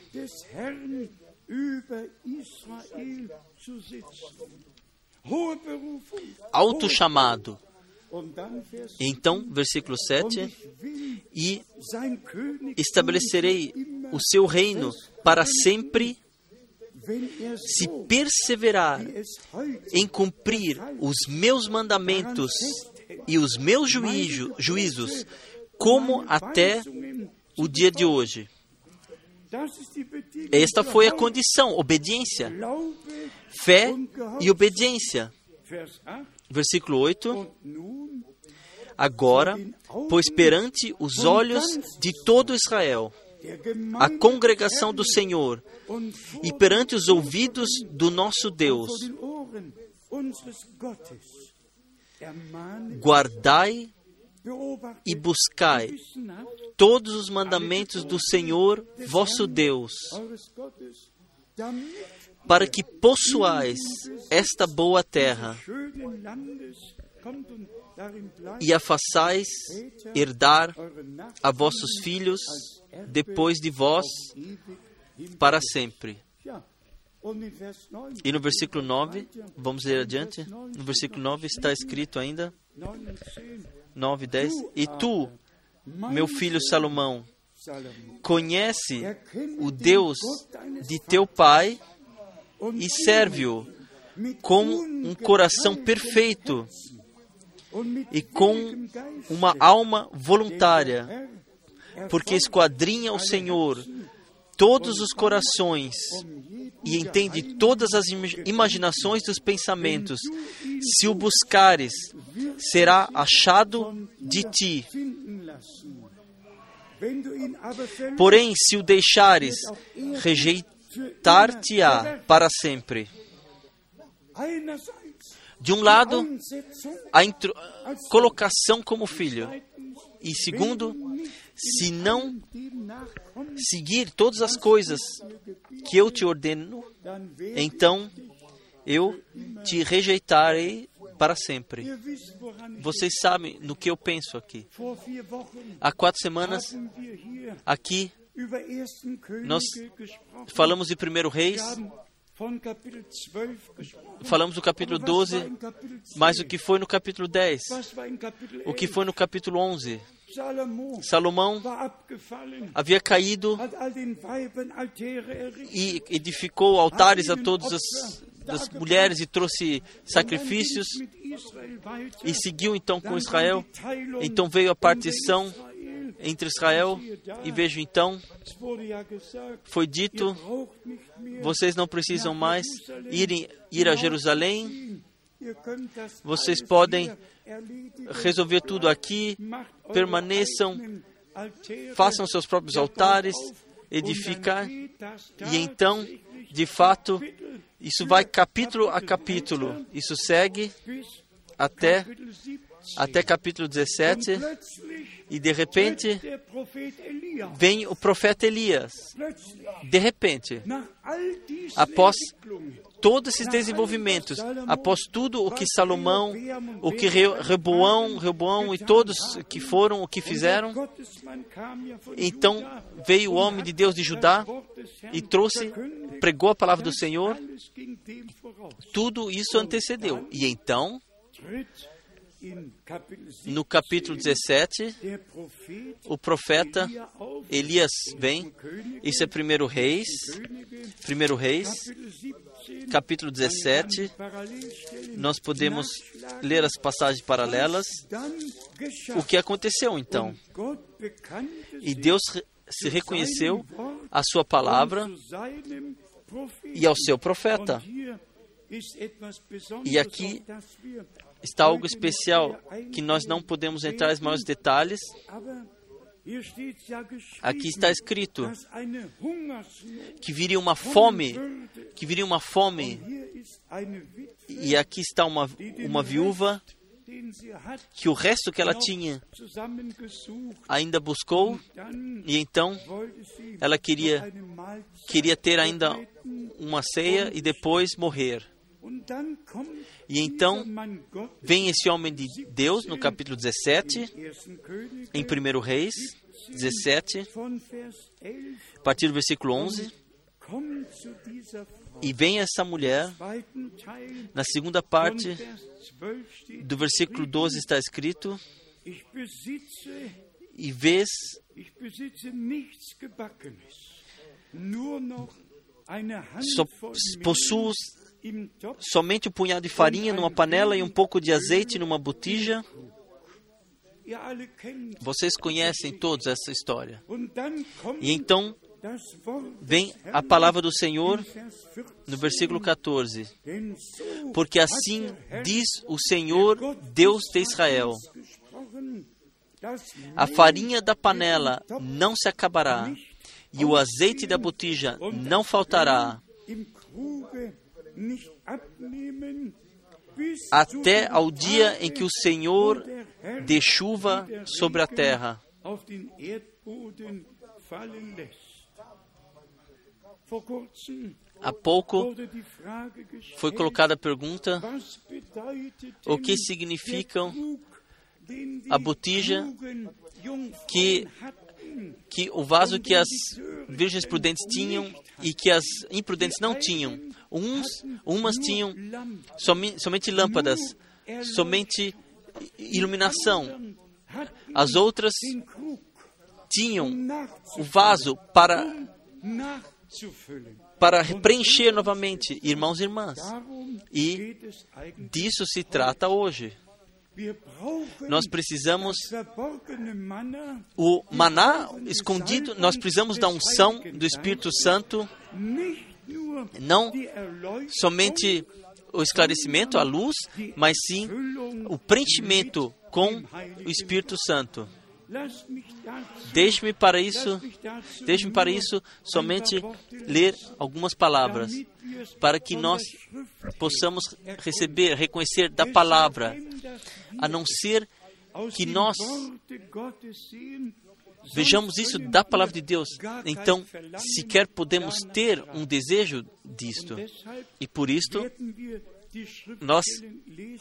Alto chamado. Então, versículo 7: E estabelecerei o seu reino para sempre, se perseverar em cumprir os meus mandamentos e os meus juízo, juízos, como até o dia de hoje. Esta foi a condição: obediência, fé e obediência. Versículo 8. Agora, pois perante os olhos de todo Israel, a congregação do Senhor, e perante os ouvidos do nosso Deus, guardai e buscai todos os mandamentos do Senhor vosso Deus, para que possuais esta boa terra, e a façais herdar a vossos filhos depois de vós para sempre. E no versículo 9, vamos ler adiante. No versículo 9 está escrito ainda: 9, 10. E tu, meu filho Salomão, conhece o Deus de teu pai e serve-o com um coração perfeito e com uma alma voluntária, porque esquadrinha o Senhor todos os corações e entende todas as imaginações dos pensamentos. Se o buscares, será achado de ti. Porém, se o deixares, rejeitar-te-á para sempre. De um lado, a colocação como filho, e segundo, se não seguir todas as coisas que eu te ordeno, então eu te rejeitarei para sempre. Vocês sabem no que eu penso aqui. Há quatro semanas, aqui, nós falamos de Primeiro Reis, falamos do capítulo 12, mas o que foi no capítulo 10? O que foi no capítulo 11? Salomão havia caído e edificou altares a todas as, as mulheres e trouxe sacrifícios e seguiu então com Israel. Então veio a partição entre Israel e vejo então, foi dito, vocês não precisam mais ir, ir a Jerusalém, vocês podem resolver tudo aqui, permaneçam, façam seus próprios altares, edificar, e então, de fato, isso vai capítulo a capítulo, isso segue até, até capítulo 17, e de repente vem o profeta Elias. De repente, após todos esses desenvolvimentos, após tudo o que Salomão, o que Reboão, Reboão e todos que foram, o que fizeram, então veio o homem de Deus de Judá e trouxe, pregou a palavra do Senhor. Tudo isso antecedeu. E então, no capítulo 17, o profeta Elias vem. Isso é primeiro Reis, primeiro Reis, capítulo 17, nós podemos ler as passagens paralelas. O que aconteceu então? E Deus se reconheceu a sua palavra e ao seu profeta. E aqui está algo especial que nós não podemos entrar em maiores detalhes. Aqui está escrito que viria uma fome, que viria uma fome. E aqui está uma, uma viúva que o resto que ela tinha ainda buscou e então ela queria queria ter ainda uma ceia e depois morrer. E então vem esse homem de Deus no capítulo 17, em 1 Reis 17, a partir do versículo 11. E vem essa mulher, na segunda parte do versículo 12 está escrito: E vês so, possuo somente um punhado de farinha numa panela e um pouco de azeite numa botija. Vocês conhecem todos essa história. E então vem a palavra do Senhor no versículo 14. Porque assim diz o Senhor, Deus de Israel: A farinha da panela não se acabará, e o azeite da botija não faltará até ao dia em que o Senhor dê chuva sobre a terra. Há pouco foi colocada a pergunta: o que significam a botija que, que o vaso que as virgens prudentes tinham e que as imprudentes não tinham? Uns, umas tinham somente, somente lâmpadas, somente iluminação. As outras tinham o vaso para para preencher novamente, irmãos e irmãs. E disso se trata hoje. Nós precisamos o maná escondido, nós precisamos da unção do Espírito Santo, não somente o esclarecimento, a luz, mas sim o preenchimento com o Espírito Santo. Deixe-me para isso, deixe-me para isso somente ler algumas palavras, para que nós possamos receber, reconhecer da palavra, a não ser que nós vejamos isso da palavra de Deus, então sequer podemos ter um desejo disto. E por isto, nós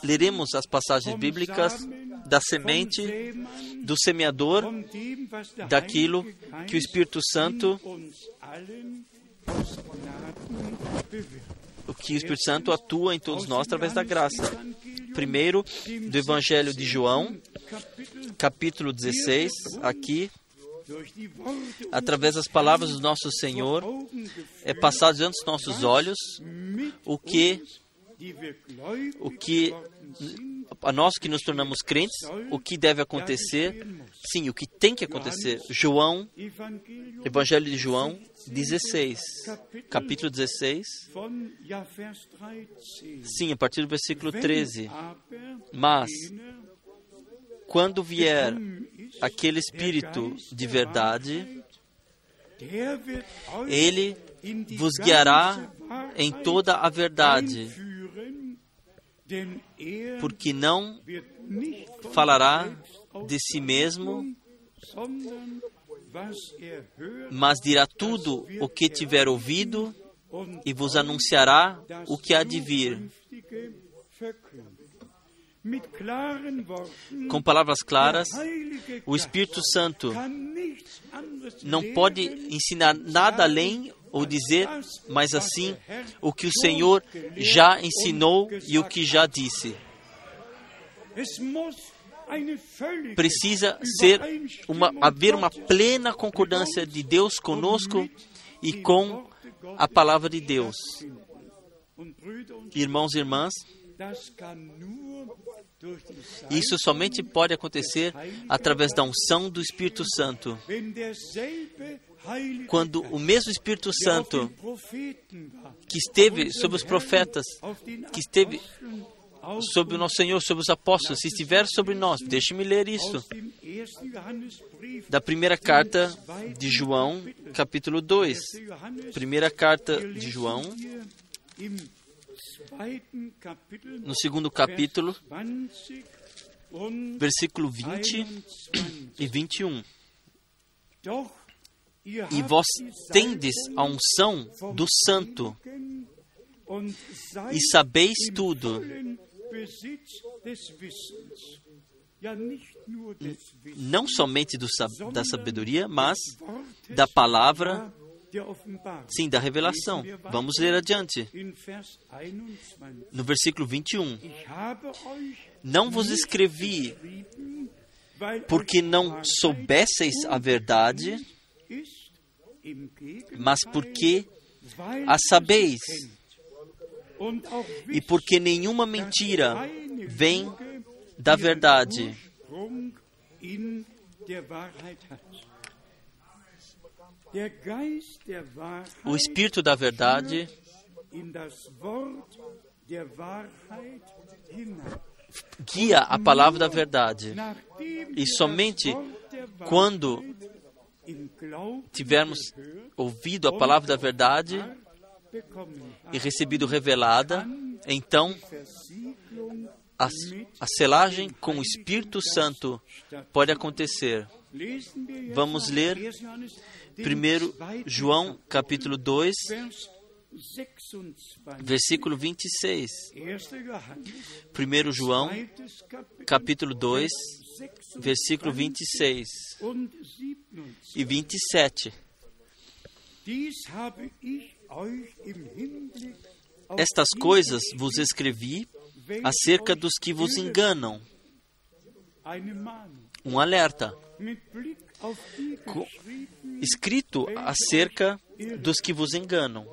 leremos as passagens bíblicas da semente, do semeador, daquilo que o Espírito Santo o que o Espírito Santo atua em todos nós através da graça. Primeiro, do Evangelho de João, capítulo 16, aqui, através das palavras do nosso Senhor, é passado diante dos nossos olhos o que o que a nós que nos tornamos crentes, o que deve acontecer, sim, o que tem que acontecer. João, Evangelho de João 16, capítulo 16, sim, a partir do versículo 13. Mas, quando vier aquele Espírito de verdade, ele vos guiará em toda a verdade porque não falará de si mesmo, mas dirá tudo o que tiver ouvido e vos anunciará o que há de vir. Com palavras claras, o Espírito Santo não pode ensinar nada além ou dizer, mas assim, o que o Senhor já ensinou e o que já disse. Precisa ser uma, haver uma plena concordância de Deus conosco e com a palavra de Deus. Irmãos e irmãs, isso somente pode acontecer através da unção do Espírito Santo quando o mesmo Espírito Santo que esteve sobre os profetas, que esteve sobre o nosso Senhor, sobre os apóstolos, se estiver sobre nós, deixe-me ler isso. Da primeira carta de João, capítulo 2. Primeira carta de João, no segundo capítulo, versículo 20 e 21 e vós tendes a unção do Santo e sabeis tudo. Não somente do, da sabedoria, mas da palavra, sim, da revelação. Vamos ler adiante. No versículo 21. Não vos escrevi porque não soubesseis a verdade, mas porque a sabeis, e porque nenhuma mentira vem da verdade. O Espírito da Verdade guia a palavra da verdade. E somente quando tivermos ouvido a palavra da verdade e recebido revelada, então a, a selagem com o Espírito Santo pode acontecer. Vamos ler 1 João capítulo 2, versículo 26. 1 João, capítulo 2, versículo 26 e 27. Estas coisas vos escrevi acerca dos que vos enganam. Um alerta. Escrito acerca dos que vos enganam.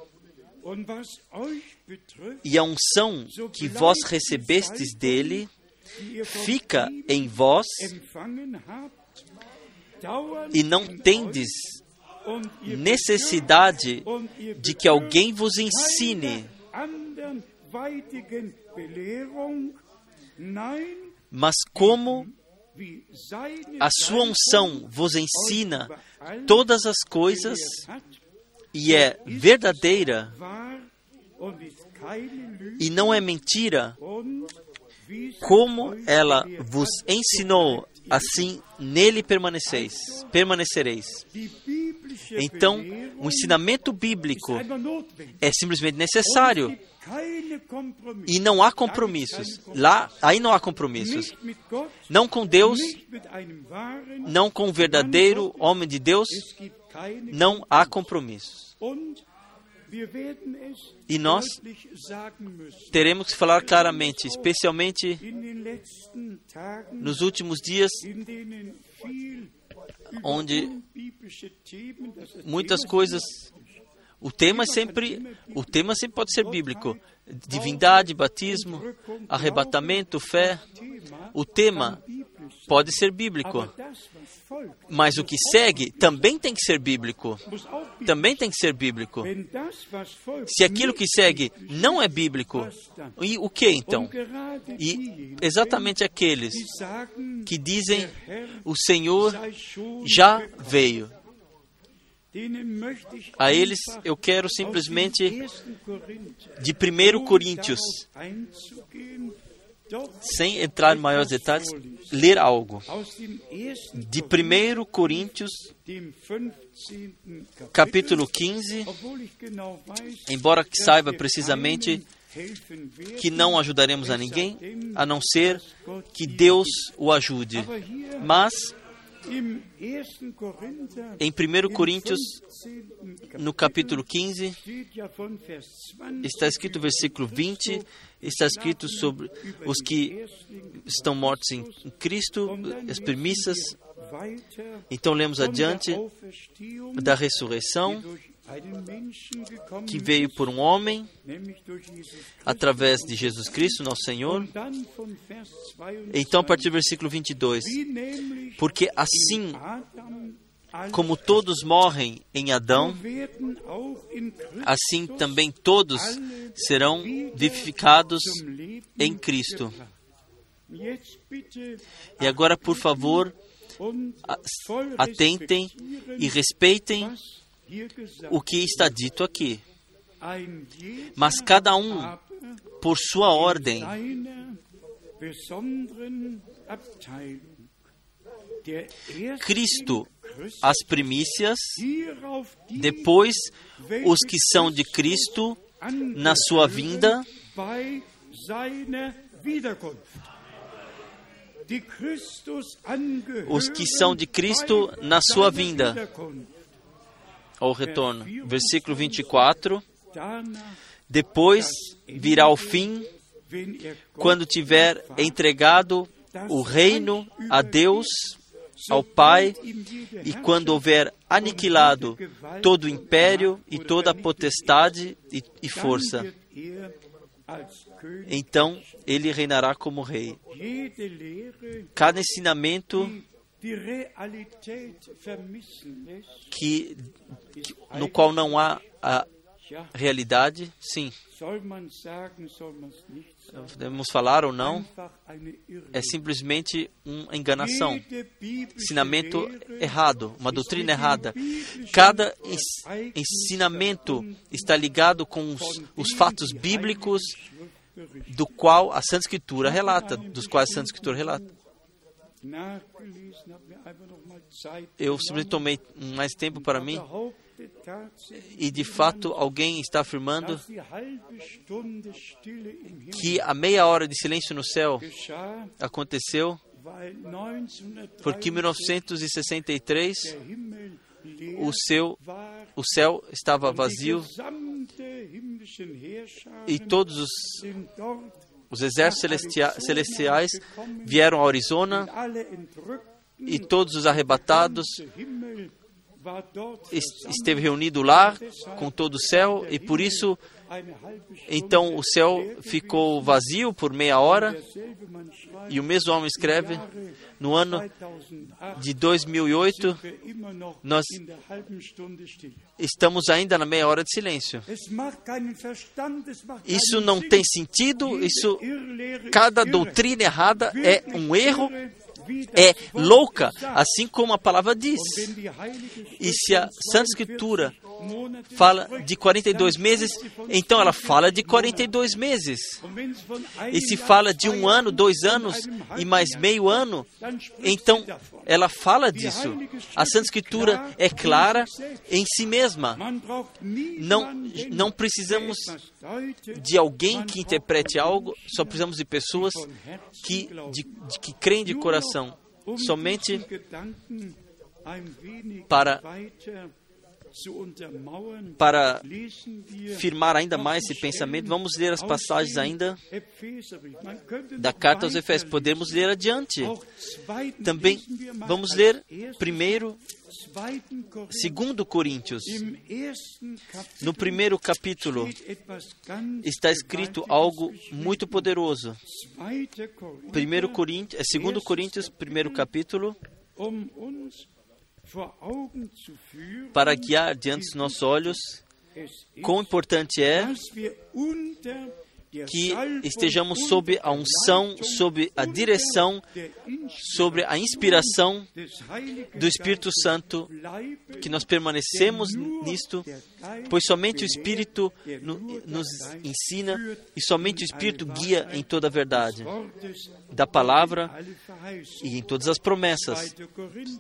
E a unção que vós recebestes dele fica em vós e não tendes necessidade de que alguém vos ensine. Mas como a sua unção vos ensina todas as coisas e é verdadeira e não é mentira, como ela vos ensinou, assim nele permaneceis, permanecereis. Então, o ensinamento bíblico é simplesmente necessário. E não há compromissos. Lá, aí não há compromissos. Não com Deus, não com o verdadeiro homem de Deus, não há compromissos. E nós teremos que falar claramente, especialmente nos últimos dias, onde muitas coisas o tema sempre, o tema sempre pode ser bíblico. Divindade, batismo, arrebatamento, fé. O tema pode ser bíblico. Mas o que segue também tem que ser bíblico. Também tem que ser bíblico. Se aquilo que segue não é bíblico, e o que então? E exatamente aqueles que dizem: o Senhor já veio. A eles eu quero simplesmente de 1 Coríntios, sem entrar em maiores detalhes, ler algo. De 1 Coríntios, capítulo 15, embora que saiba precisamente que não ajudaremos a ninguém, a não ser que Deus o ajude. Mas em 1 Coríntios, no capítulo 15, está escrito o versículo 20, está escrito sobre os que estão mortos em Cristo, as premissas. Então lemos adiante da ressurreição que veio por um homem através de Jesus Cristo, nosso Senhor. Então, a partir do versículo 22, porque assim como todos morrem em Adão, assim também todos serão vivificados em Cristo. E agora, por favor, atentem e respeitem o que está dito aqui. Mas cada um por sua ordem. Cristo, as primícias, depois os que são de Cristo na sua vinda. Os que são de Cristo na sua vinda ao retorno. Versículo 24. Depois virá o fim, quando tiver entregado o reino a Deus, ao Pai, e quando houver aniquilado todo o império e toda a potestade e, e força. Então ele reinará como rei. Cada ensinamento que, no qual não há a realidade, sim. Podemos falar ou não, é simplesmente uma enganação, ensinamento errado, uma doutrina errada. Cada ensinamento está ligado com os, os fatos bíblicos do qual a Santa Escritura relata, dos quais a Santa Escritura relata. Eu simplesmente tomei mais tempo para mim. E de fato, alguém está afirmando que a meia hora de silêncio no céu aconteceu porque em 1963 o, seu, o céu estava vazio e todos os, os exércitos celestiais vieram a Arizona e todos os arrebatados esteve reunido lá com todo o céu e por isso então o céu ficou vazio por meia hora e o mesmo homem escreve no ano de 2008 nós estamos ainda na meia hora de silêncio. Isso não tem sentido, isso cada doutrina errada é um erro é louca, assim como a palavra diz. E se a Santa Escritura fala de 42 meses, então ela fala de 42 meses. E se fala de um ano, dois anos e mais meio ano, então ela fala disso. A Santa Escritura é clara em si mesma. Não, não precisamos de alguém que interprete algo, só precisamos de pessoas que, de, de, que creem de coração. Somente para para firmar ainda mais esse pensamento, vamos ler as passagens ainda da carta aos Efésios. Podemos ler adiante. Também vamos ler primeiro, segundo Coríntios. No primeiro capítulo está escrito algo muito poderoso. Primeiro Coríntios, segundo Coríntios, primeiro capítulo para guiar diante dos nossos olhos quão importante é que estejamos sob a unção, sob a direção, sobre a inspiração do Espírito Santo, que nós permanecemos nisto, pois somente o Espírito nos ensina e somente o Espírito guia em toda a verdade da palavra e em todas as promessas.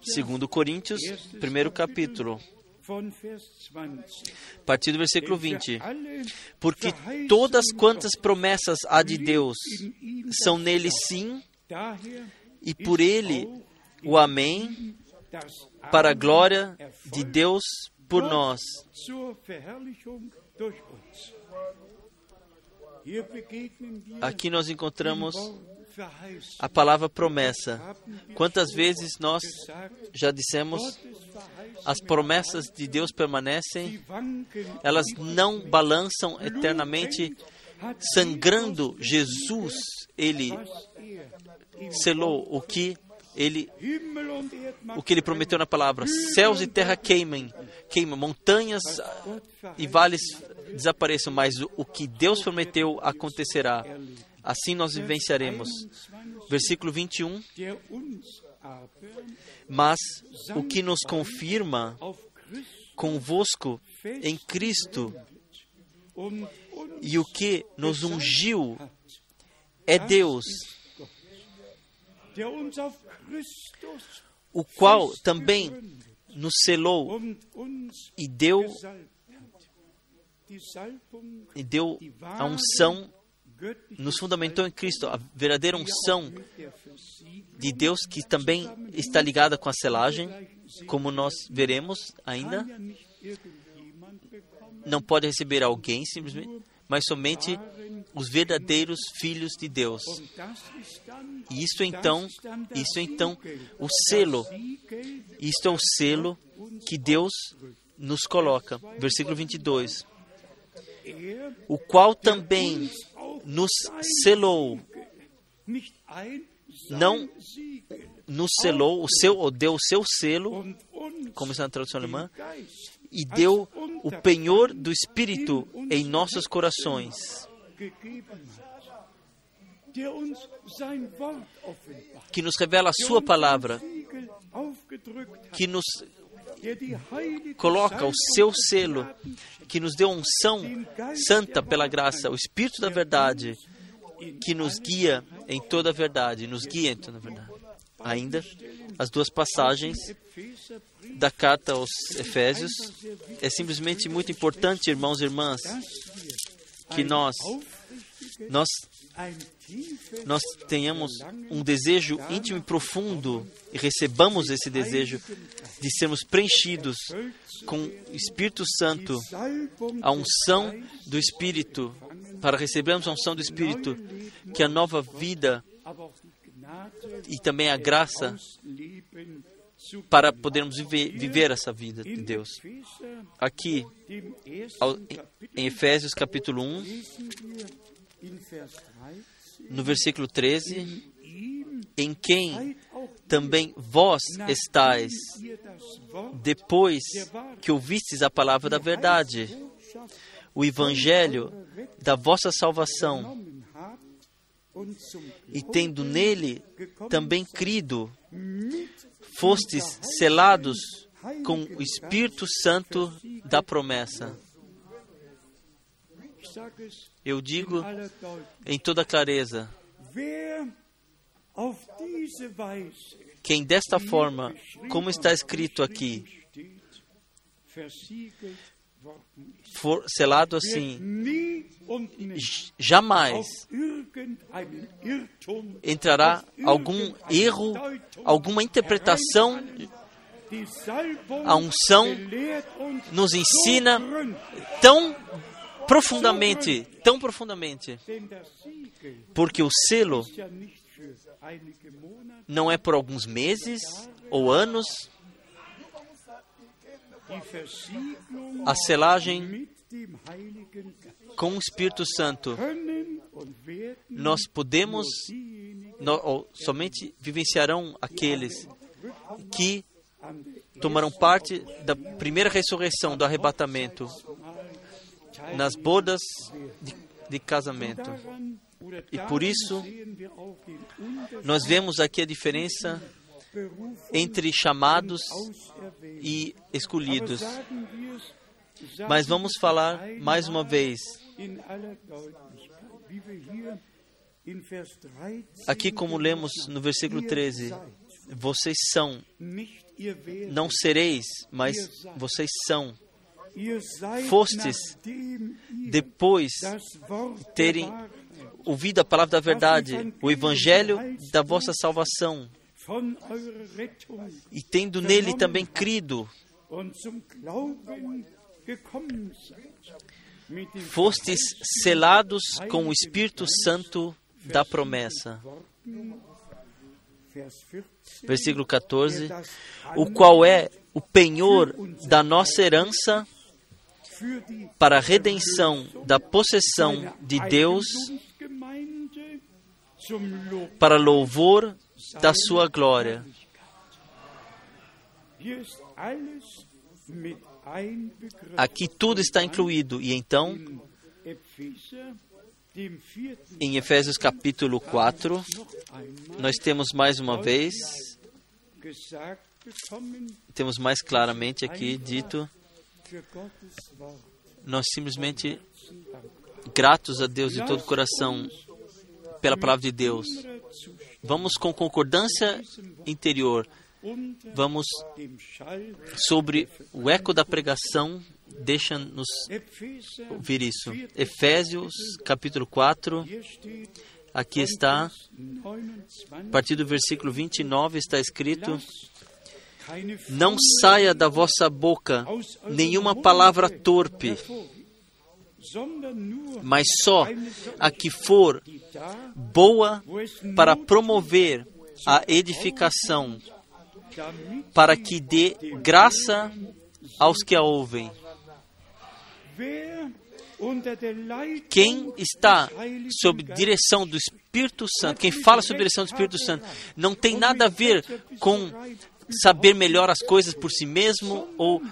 Segundo Coríntios, primeiro capítulo. A partir do versículo 20. Porque todas quantas promessas há de Deus são nele sim, e por ele o Amém, para a glória de Deus por nós. Aqui nós encontramos a palavra promessa. Quantas vezes nós já dissemos as promessas de Deus permanecem, elas não balançam eternamente, sangrando Jesus, ele selou o que ele o que ele prometeu na palavra. Céus e terra queimem, queimam, montanhas e vales desapareçam, mas o que Deus prometeu acontecerá. Assim nós vivenciaremos. Versículo 21. Mas o que nos confirma convosco em Cristo e o que nos ungiu é Deus, o qual também nos selou e deu e deu a unção nos fundamentou em Cristo, a verdadeira unção de Deus que também está ligada com a selagem, como nós veremos ainda. Não pode receber alguém simplesmente, mas somente os verdadeiros filhos de Deus. E isso então, isso então, o selo, isto é o selo que Deus nos coloca. Versículo 22. O qual também nos selou, não nos selou, o seu, deu o seu selo, como está na tradução alemã, e deu o penhor do Espírito em nossos corações, que nos revela a Sua palavra, que nos coloca o seu selo, que nos deu unção santa pela graça, o Espírito da verdade, que nos guia em toda a verdade, nos guia em toda a verdade. ainda as duas passagens da carta aos Efésios. É simplesmente muito importante, irmãos e irmãs, que nós nós nós tenhamos um desejo íntimo e profundo e recebamos esse desejo de sermos preenchidos com o Espírito Santo, a unção do Espírito, para recebermos a unção do Espírito, que a nova vida e também a graça para podermos viver, viver essa vida de Deus. Aqui, em Efésios capítulo 1, no versículo 13, em quem também vós estáis, depois que ouvistes a palavra da verdade, o evangelho da vossa salvação, e tendo nele também crido, fostes selados com o Espírito Santo da promessa. Eu digo em toda clareza: quem desta forma, como está escrito aqui, for selado assim, jamais entrará algum erro, alguma interpretação. A unção nos ensina tão profundamente, tão profundamente, porque o selo não é por alguns meses ou anos. A selagem com o Espírito Santo, nós podemos, ou somente vivenciarão aqueles que tomarão parte da primeira ressurreição, do arrebatamento, nas bodas de, de casamento. E por isso, nós vemos aqui a diferença entre chamados e escolhidos. Mas vamos falar mais uma vez. Aqui, como lemos no versículo 13, vocês são, não sereis, mas vocês são fostes, depois terem ouvido a palavra da verdade, o evangelho da vossa salvação, e tendo nele também crido, fostes selados com o Espírito Santo da promessa. Versículo 14: O qual é o penhor da nossa herança para a redenção da possessão de Deus, para louvor da sua glória. Aqui tudo está incluído, e então, em Efésios capítulo 4, nós temos mais uma vez, temos mais claramente aqui dito nós simplesmente gratos a Deus de todo o coração pela palavra de Deus. Vamos com concordância interior. Vamos sobre o eco da pregação. Deixa-nos ouvir isso. Efésios, capítulo 4. Aqui está, a partir do versículo 29, está escrito: não saia da vossa boca nenhuma palavra torpe, mas só a que for boa para promover a edificação, para que dê graça aos que a ouvem. Quem está sob direção do Espírito Santo, quem fala sob direção do Espírito Santo, não tem nada a ver com saber melhor as coisas por si mesmo ou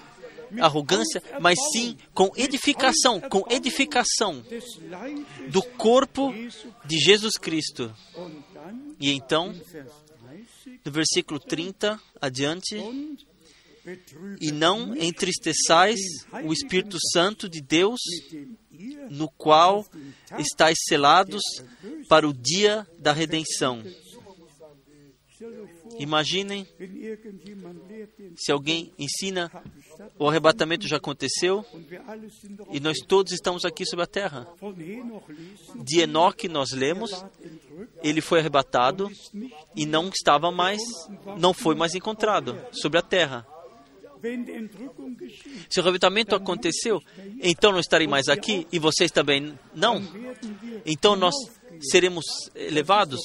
arrogância, mas sim com edificação, com edificação do corpo de Jesus Cristo. E então, no versículo 30 adiante, e não entristeçais o Espírito Santo de Deus, no qual estáis selados para o dia da redenção. Imaginem se alguém ensina o arrebatamento já aconteceu e nós todos estamos aqui sobre a terra. De Enoque nós lemos, ele foi arrebatado e não estava mais, não foi mais encontrado sobre a terra. Se o arrebatamento aconteceu, então não estarei mais aqui e vocês também não. Então nós seremos elevados.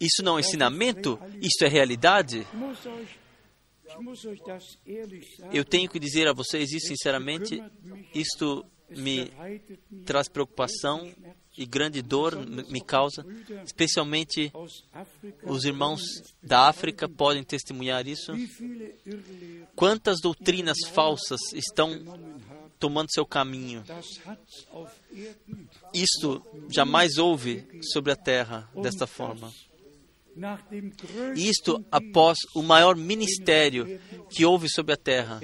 Isso não é ensinamento, isso é realidade. Eu tenho que dizer a vocês isso sinceramente. Isto me traz preocupação e grande dor me causa, especialmente os irmãos da África podem testemunhar isso. Quantas doutrinas falsas estão tomando seu caminho? Isto jamais houve sobre a terra desta forma. Isto após o maior ministério que houve sobre a terra.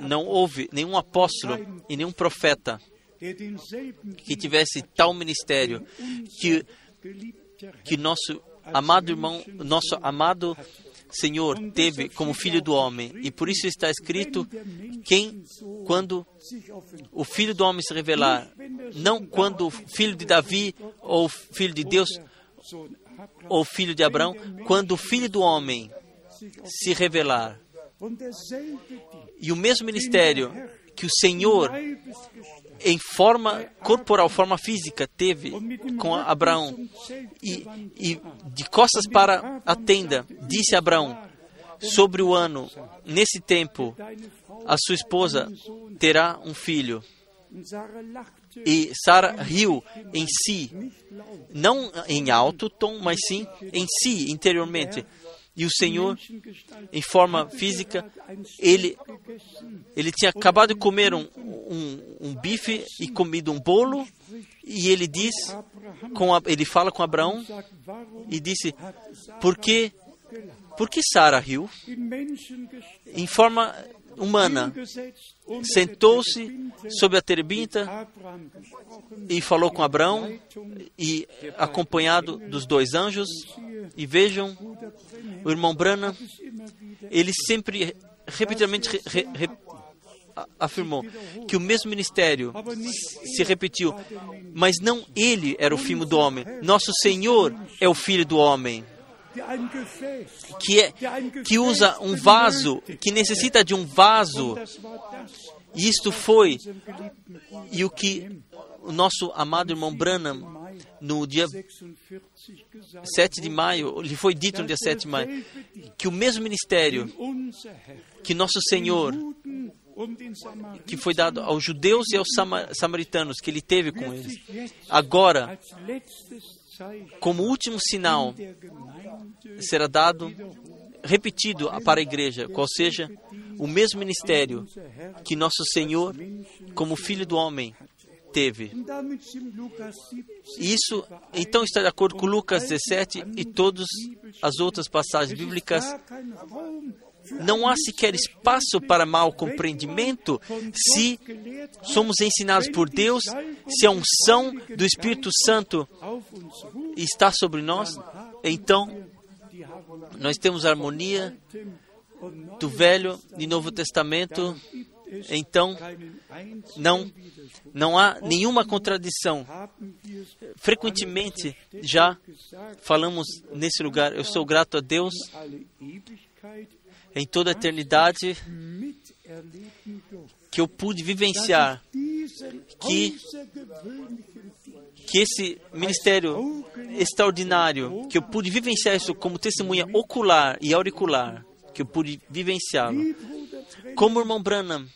Não houve nenhum apóstolo e nenhum profeta que tivesse tal ministério que que nosso amado irmão, nosso amado Senhor teve como filho do homem. E por isso está escrito: quem, quando o filho do homem se revelar, não quando o filho de Davi ou filho de Deus ou filho de Abraão, quando o filho do homem se revelar. E o mesmo ministério que o Senhor em forma corporal, forma física, teve com Abraão. E, e de costas para a tenda, disse Abraão: Sobre o ano, nesse tempo, a sua esposa terá um filho. E Sara riu em si, não em alto tom, mas sim em si, interiormente. E o Senhor, em forma física, ele, ele tinha acabado de comer um, um, um bife e comido um bolo, e ele diz, com a, ele fala com Abraão e disse: Por que, por que Sara riu? Em forma humana, sentou-se sobre a terebinta e falou com Abraão, e acompanhado dos dois anjos, e vejam, o irmão Brana, ele sempre, repetidamente, re, re, afirmou que o mesmo ministério se repetiu, mas não ele era o filho do homem, nosso Senhor é o filho do homem. Que, é, que usa um vaso, que necessita de um vaso. E isto foi, e o que o nosso amado irmão Branham no dia 7 de maio, lhe foi dito no dia 7 de maio, que o mesmo ministério que nosso Senhor, que foi dado aos judeus e aos samaritanos, que ele teve com eles, agora, como último sinal, será dado, repetido para a igreja, qual seja o mesmo ministério que nosso Senhor, como Filho do Homem, teve. Isso então está de acordo com Lucas 17 e todas as outras passagens bíblicas. Não há sequer espaço para mal compreendimento se somos ensinados por Deus, se a unção do Espírito Santo está sobre nós, então nós temos a harmonia do Velho e Novo Testamento, então não não há nenhuma contradição. Frequentemente já falamos nesse lugar, eu sou grato a Deus em toda a eternidade que eu pude vivenciar que que esse ministério extraordinário, que eu pude vivenciar isso como testemunha ocular e auricular, que eu pude vivenciá-lo. Como o irmão Branham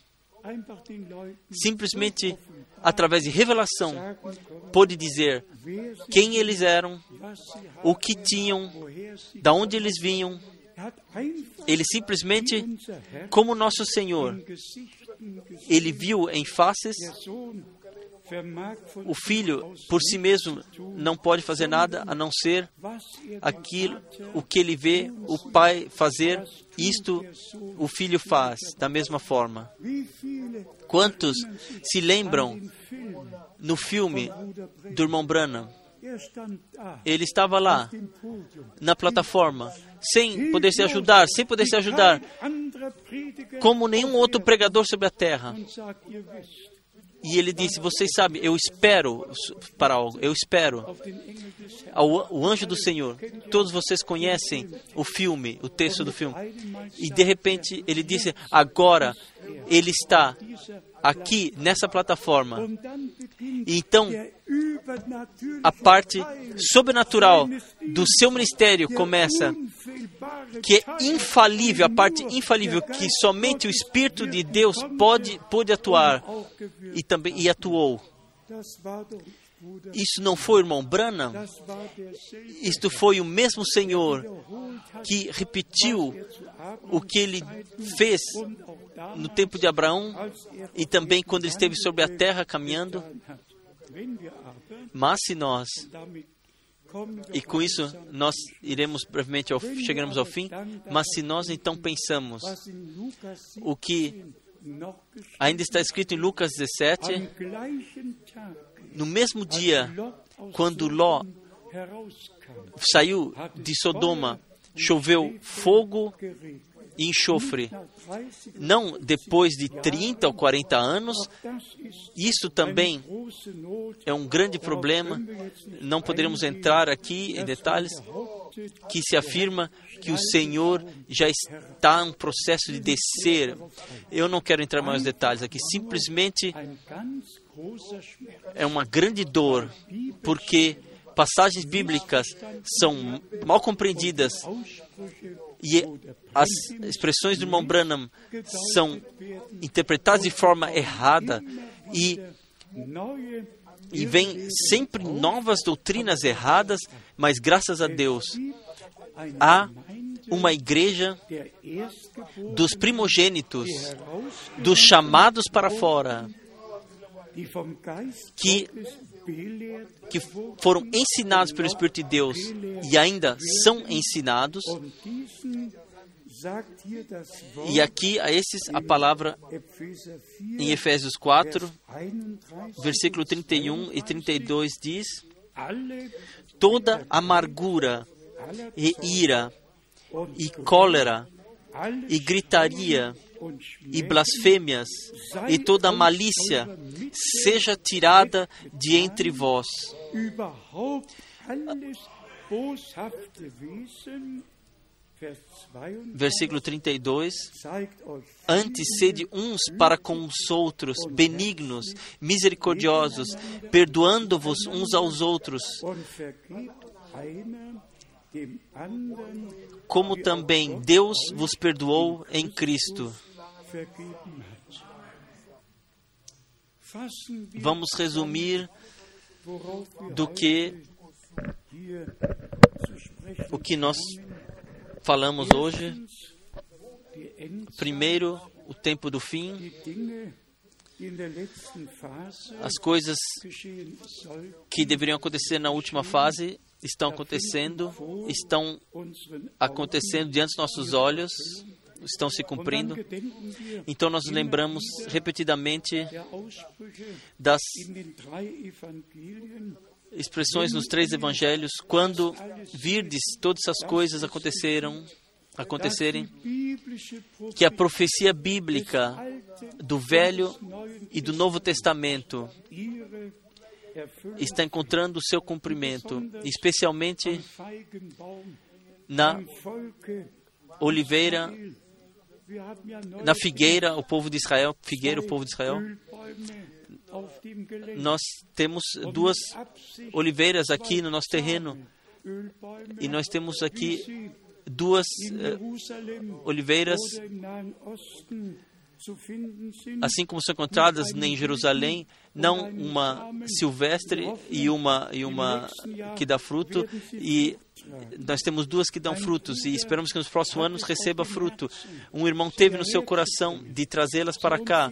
simplesmente através de revelação, pôde dizer quem eles eram, o que tinham, da onde eles vinham. Ele simplesmente, como nosso Senhor, ele viu em faces. O filho, por si mesmo, não pode fazer nada a não ser aquilo o que ele vê o pai fazer. Isto o filho faz da mesma forma. Quantos se lembram no filme do irmão Branham, Ele estava lá, na plataforma, sem poder se ajudar, sem poder se ajudar, como nenhum outro pregador sobre a terra. E ele disse: Vocês sabem, eu espero para algo, eu espero. O anjo do Senhor. Todos vocês conhecem o filme, o texto do filme. E de repente ele disse: Agora ele está aqui nessa plataforma. Então, a parte sobrenatural do seu ministério começa, que é infalível, a parte infalível que somente o Espírito de Deus pode, pode atuar e também e atuou. Isso não foi o irmão Branham, isto foi o mesmo Senhor que repetiu o que ele fez no tempo de Abraão e também quando ele esteve sobre a terra caminhando. Mas se nós, e com isso nós iremos brevemente ao, chegaremos ao fim, mas se nós então pensamos o que ainda está escrito em Lucas 17, no mesmo dia, quando Ló saiu de Sodoma, choveu fogo e enxofre. Não depois de 30 ou 40 anos, isso também é um grande problema. Não poderemos entrar aqui em detalhes, que se afirma que o Senhor já está em processo de descer. Eu não quero entrar mais nos detalhes aqui, simplesmente é uma grande dor, porque passagens bíblicas são mal compreendidas e as expressões do irmão Branham são interpretadas de forma errada e e vem sempre novas doutrinas erradas, mas graças a Deus há uma igreja dos primogênitos, dos chamados para fora, que, que foram ensinados pelo Espírito de Deus e ainda são ensinados. E aqui a esses a palavra em Efésios 4, versículo 31 e 32 diz: toda amargura e ira e cólera e gritaria e blasfêmias e toda malícia seja tirada de entre vós. Versículo 32: Antes sede uns para com os outros, benignos, misericordiosos, perdoando-vos uns aos outros, como também Deus vos perdoou em Cristo. Vamos resumir do que o que nós falamos hoje. Primeiro, o tempo do fim, as coisas que deveriam acontecer na última fase estão acontecendo, estão acontecendo diante dos nossos olhos, estão se cumprindo. Então nós lembramos repetidamente das expressões nos três evangelhos, quando virdes todas essas coisas aconteceram, acontecerem, que a profecia bíblica do Velho e do Novo Testamento está encontrando o seu cumprimento, especialmente na oliveira, na figueira, o povo de Israel, figueira, o povo de Israel. Nós temos duas oliveiras aqui no nosso terreno e nós temos aqui duas uh, oliveiras assim como são encontradas em Jerusalém, não uma silvestre e uma, e uma que dá fruto, e nós temos duas que dão frutos e esperamos que nos próximos anos receba fruto. Um irmão teve no seu coração de trazê-las para cá,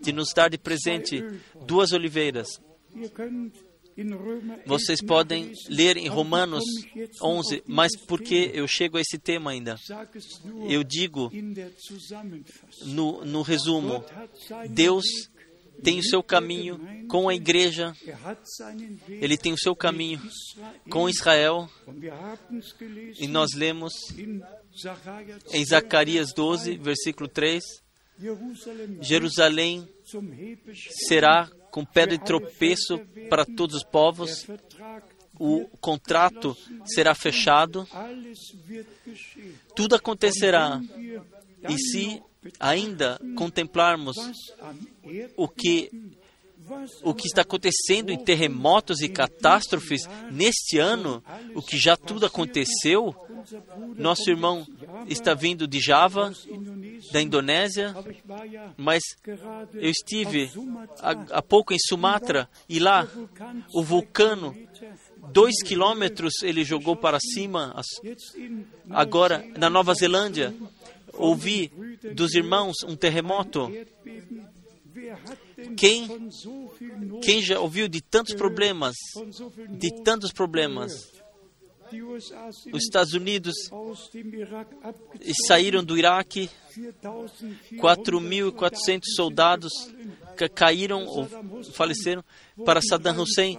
de nos dar de presente duas oliveiras. Vocês podem ler em Romanos 11, mas por que eu chego a esse tema ainda? Eu digo no, no resumo: Deus tem o seu caminho com a igreja, ele tem o seu caminho com Israel, e nós lemos em Zacarias 12, versículo 3: Jerusalém será com pedra de tropeço para todos os povos, o contrato será fechado, tudo acontecerá. E se ainda contemplarmos o que o que está acontecendo em terremotos e catástrofes neste ano, o que já tudo aconteceu, nosso irmão está vindo de Java, da Indonésia, mas eu estive há, há pouco em Sumatra e lá o vulcano dois quilômetros ele jogou para cima. Agora, na Nova Zelândia, ouvi dos irmãos um terremoto. Quem, quem já ouviu de tantos problemas, de tantos problemas? Os Estados Unidos saíram do Iraque, 4.400 soldados caíram ou faleceram para Saddam Hussein.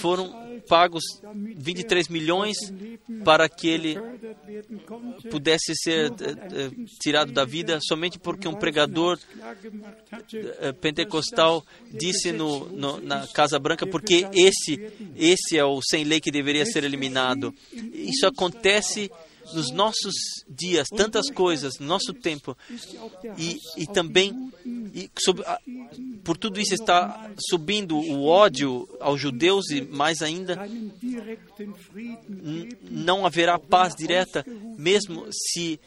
Foram pagos 23 milhões para que ele pudesse ser uh, tirado da vida somente porque um pregador uh, pentecostal disse no, no, na Casa Branca porque esse esse é o sem lei que deveria ser eliminado. Isso acontece nos nossos dias, tantas coisas, no nosso tempo, e, e também, e sobre, por tudo isso está subindo o ódio aos judeus e mais ainda, não haverá paz direta, mesmo se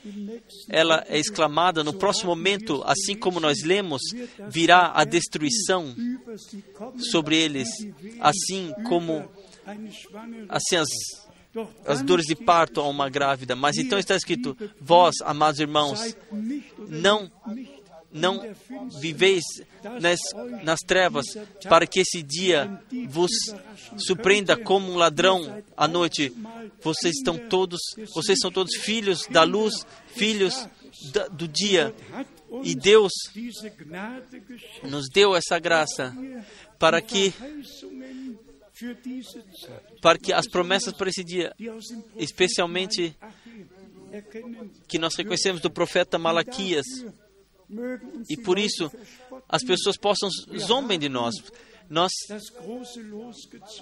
ela é exclamada no próximo momento, assim como nós lemos, virá a destruição sobre eles, assim como assim as as dores de parto a uma grávida. Mas então está escrito: Vós, amados irmãos, não não viveis nas, nas trevas, para que esse dia vos surpreenda como um ladrão à noite. Vocês estão todos, vocês são todos filhos da luz, filhos da, do dia. E Deus nos deu essa graça para que para que as promessas para esse dia, especialmente que nós reconhecemos do profeta Malaquias, e por isso as pessoas possam zombem de nós. Nós,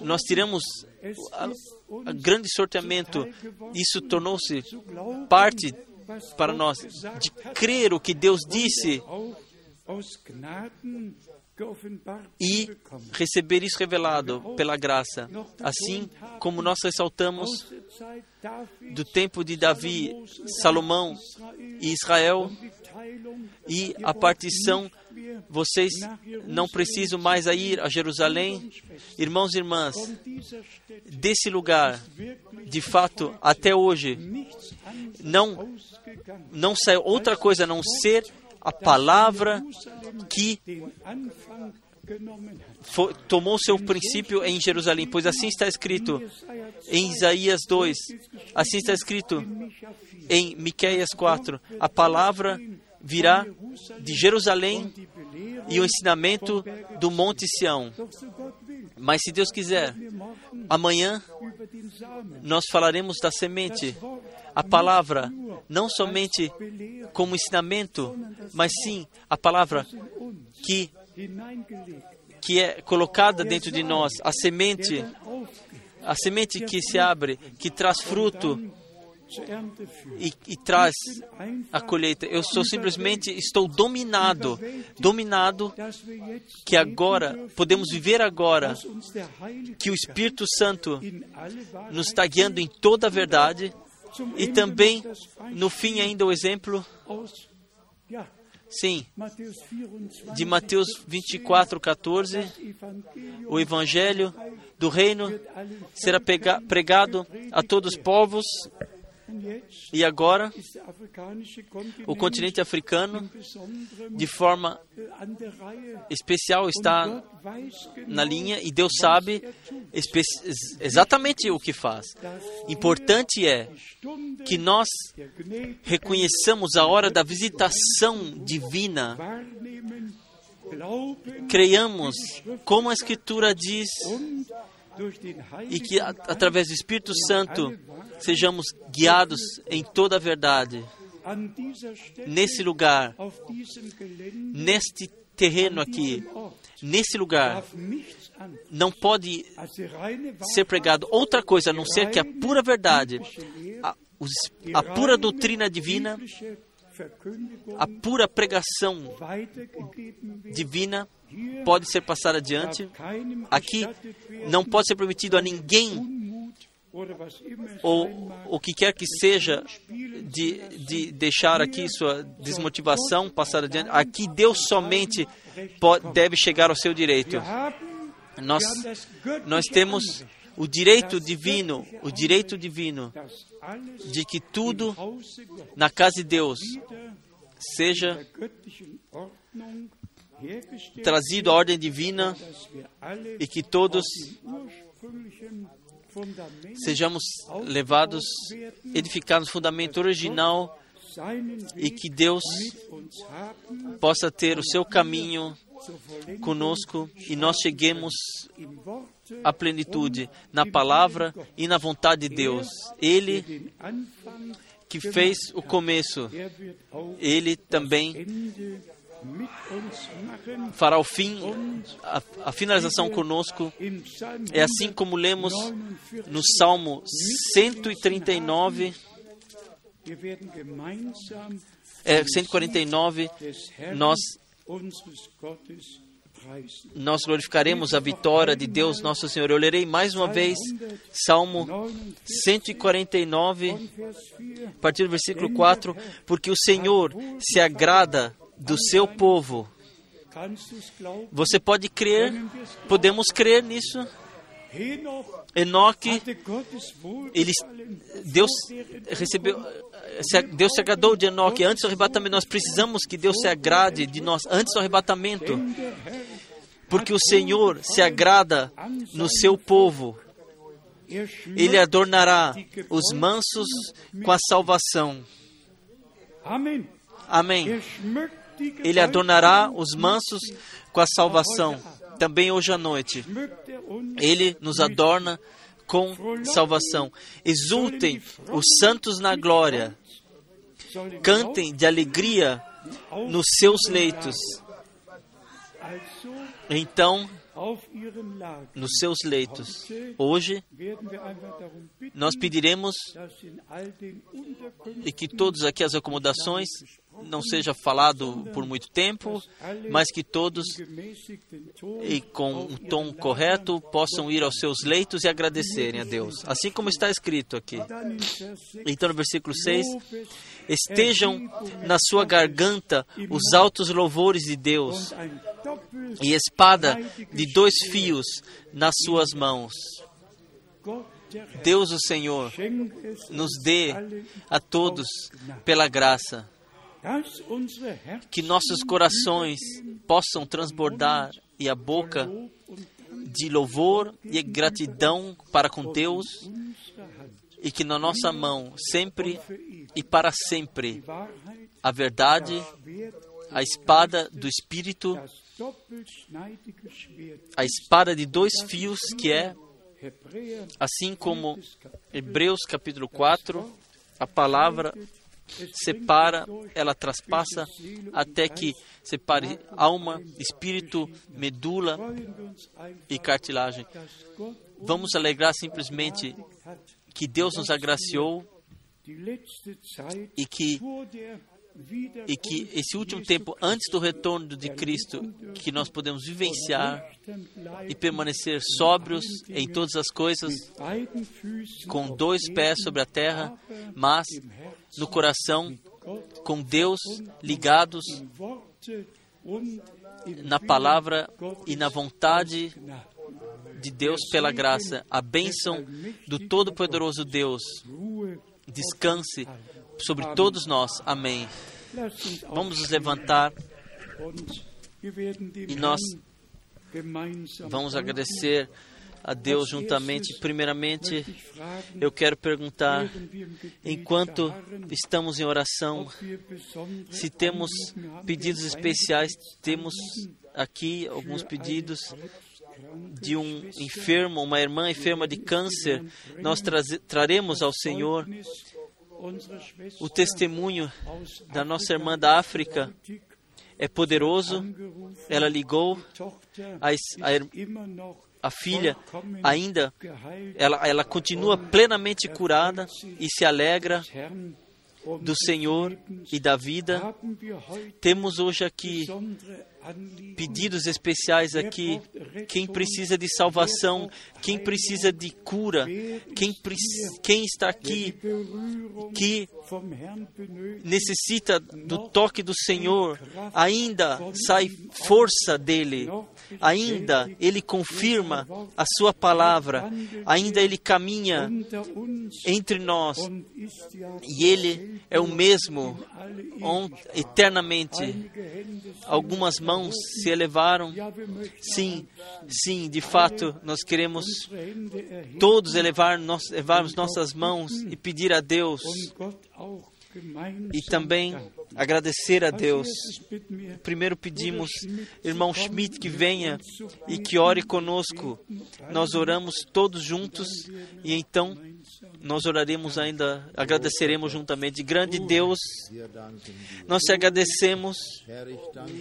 nós tiramos o grande sorteamento, isso tornou-se parte para nós de crer o que Deus disse e receber isso revelado pela graça. Assim como nós ressaltamos do tempo de Davi, Salomão e Israel e a partição, vocês não precisam mais ir a Jerusalém. Irmãos e irmãs, desse lugar, de fato, até hoje, não, não saiu outra coisa a não ser a palavra que foi, tomou seu princípio em Jerusalém, pois assim está escrito em Isaías 2, assim está escrito em Miqueias 4, a palavra virá de Jerusalém e o ensinamento do Monte Sião. Mas se Deus quiser, amanhã nós falaremos da semente, a palavra, não somente como ensinamento, mas sim a palavra que, que é colocada dentro de nós, a semente, a semente que se abre, que traz fruto e, e, traz a colheita. Eu sou simplesmente estou dominado, dominado que agora podemos viver agora que o Espírito Santo nos está guiando em toda a verdade e também no fim ainda o exemplo? Sim, de Mateus 24, 14, o Evangelho do Reino será pregado a todos os povos e agora, o continente africano, de forma especial, está na linha e Deus sabe exatamente o que faz. Importante é que nós reconheçamos a hora da visitação divina. creiamos como a Escritura diz e que através do Espírito Santo sejamos guiados em toda a verdade. Nesse lugar, neste terreno aqui, nesse lugar, não pode ser pregado outra coisa a não ser que a pura verdade, a, a pura doutrina divina, a pura pregação divina pode ser passada adiante. Aqui não pode ser permitido a ninguém ou o que quer que seja de, de deixar aqui sua desmotivação passar adiante. Aqui Deus somente pode, deve chegar ao seu direito. Nós, nós temos o direito divino, o direito divino de que tudo na casa de Deus seja trazido à ordem divina e que todos sejamos levados, edificados no fundamento original e que Deus possa ter o seu caminho conosco e nós cheguemos à plenitude na palavra e na vontade de Deus. Ele que fez o começo, ele também fará o fim, a, a, finalização conosco. É assim como lemos no Salmo 139, é, 149, nós nós glorificaremos a vitória de Deus nosso Senhor. Eu lerei mais uma vez Salmo 149, a partir do versículo 4, porque o Senhor se agrada do seu povo. Você pode crer, podemos crer nisso. Enoque, ele, Deus recebeu, Deus se agradou de Enoque. Antes do arrebatamento, nós precisamos que Deus se agrade de nós antes do arrebatamento, porque o Senhor se agrada no seu povo. Ele adornará os mansos com a salvação. Amém. Ele adornará os mansos com a salvação. Também hoje à noite. Ele nos adorna com salvação. Exultem os santos na glória. Cantem de alegria nos seus leitos. Então, nos seus leitos. Hoje, nós pediremos e que todos aqui as acomodações não seja falado por muito tempo, mas que todos, e com um tom correto, possam ir aos seus leitos e agradecerem a Deus. Assim como está escrito aqui. Então, no versículo 6, estejam na sua garganta os altos louvores de Deus e espada de dois fios nas suas mãos. Deus, o Senhor, nos dê a todos pela graça. Que nossos corações possam transbordar e a boca de louvor e gratidão para com Deus e que na nossa mão sempre e para sempre a verdade, a espada do Espírito, a espada de dois fios que é, assim como Hebreus capítulo 4, a palavra separa, ela traspassa até que separe alma, espírito, medula e cartilagem. Vamos alegrar simplesmente que Deus nos agraciou e que e que esse último tempo antes do retorno de Cristo, que nós podemos vivenciar e permanecer sóbrios em todas as coisas, com dois pés sobre a terra, mas no coração com Deus ligados na palavra e na vontade de Deus pela graça, a bênção do Todo-Poderoso Deus descanse sobre todos nós. Amém. Vamos nos levantar e nós vamos agradecer a Deus juntamente. Primeiramente, eu quero perguntar, enquanto estamos em oração, se temos pedidos especiais, temos aqui alguns pedidos de um enfermo, uma irmã enferma de câncer, nós traremos ao Senhor o testemunho da nossa irmã da África é poderoso. Ela ligou, a, a, a filha ainda, ela, ela continua plenamente curada e se alegra do Senhor e da vida. Temos hoje aqui pedidos especiais aqui. Quem precisa de salvação, quem precisa de cura, quem, quem está aqui que necessita do toque do Senhor, ainda sai força dele, ainda ele confirma a sua palavra, ainda ele caminha entre nós e ele é o mesmo eternamente. Algumas mãos se elevaram. Sim, sim, de fato, nós queremos todos elevar, nós, elevarmos nossas mãos e pedir a Deus e também agradecer a Deus. Primeiro pedimos, irmão Schmidt, que venha e que ore conosco. Nós oramos todos juntos e então nós oraremos ainda, agradeceremos juntamente. Grande Deus, nós te agradecemos.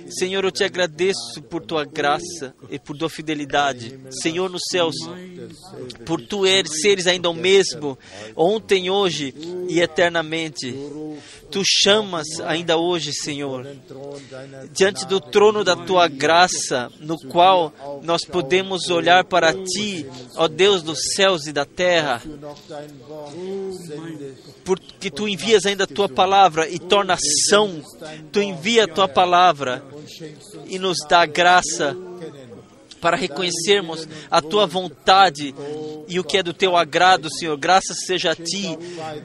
Senhor, eu te agradeço por tua graça e por tua fidelidade. Senhor, nos céus, por tu eres, seres ainda o mesmo, ontem, hoje e eternamente. Tu chamas ainda hoje, Senhor, diante do trono da tua graça, no qual nós podemos olhar para ti, ó Deus dos céus e da terra, porque tu envias ainda a tua palavra e torna ação, tu envia a tua palavra e nos dá graça para reconhecermos a tua vontade e o que é do teu agrado, Senhor. Graças seja a ti.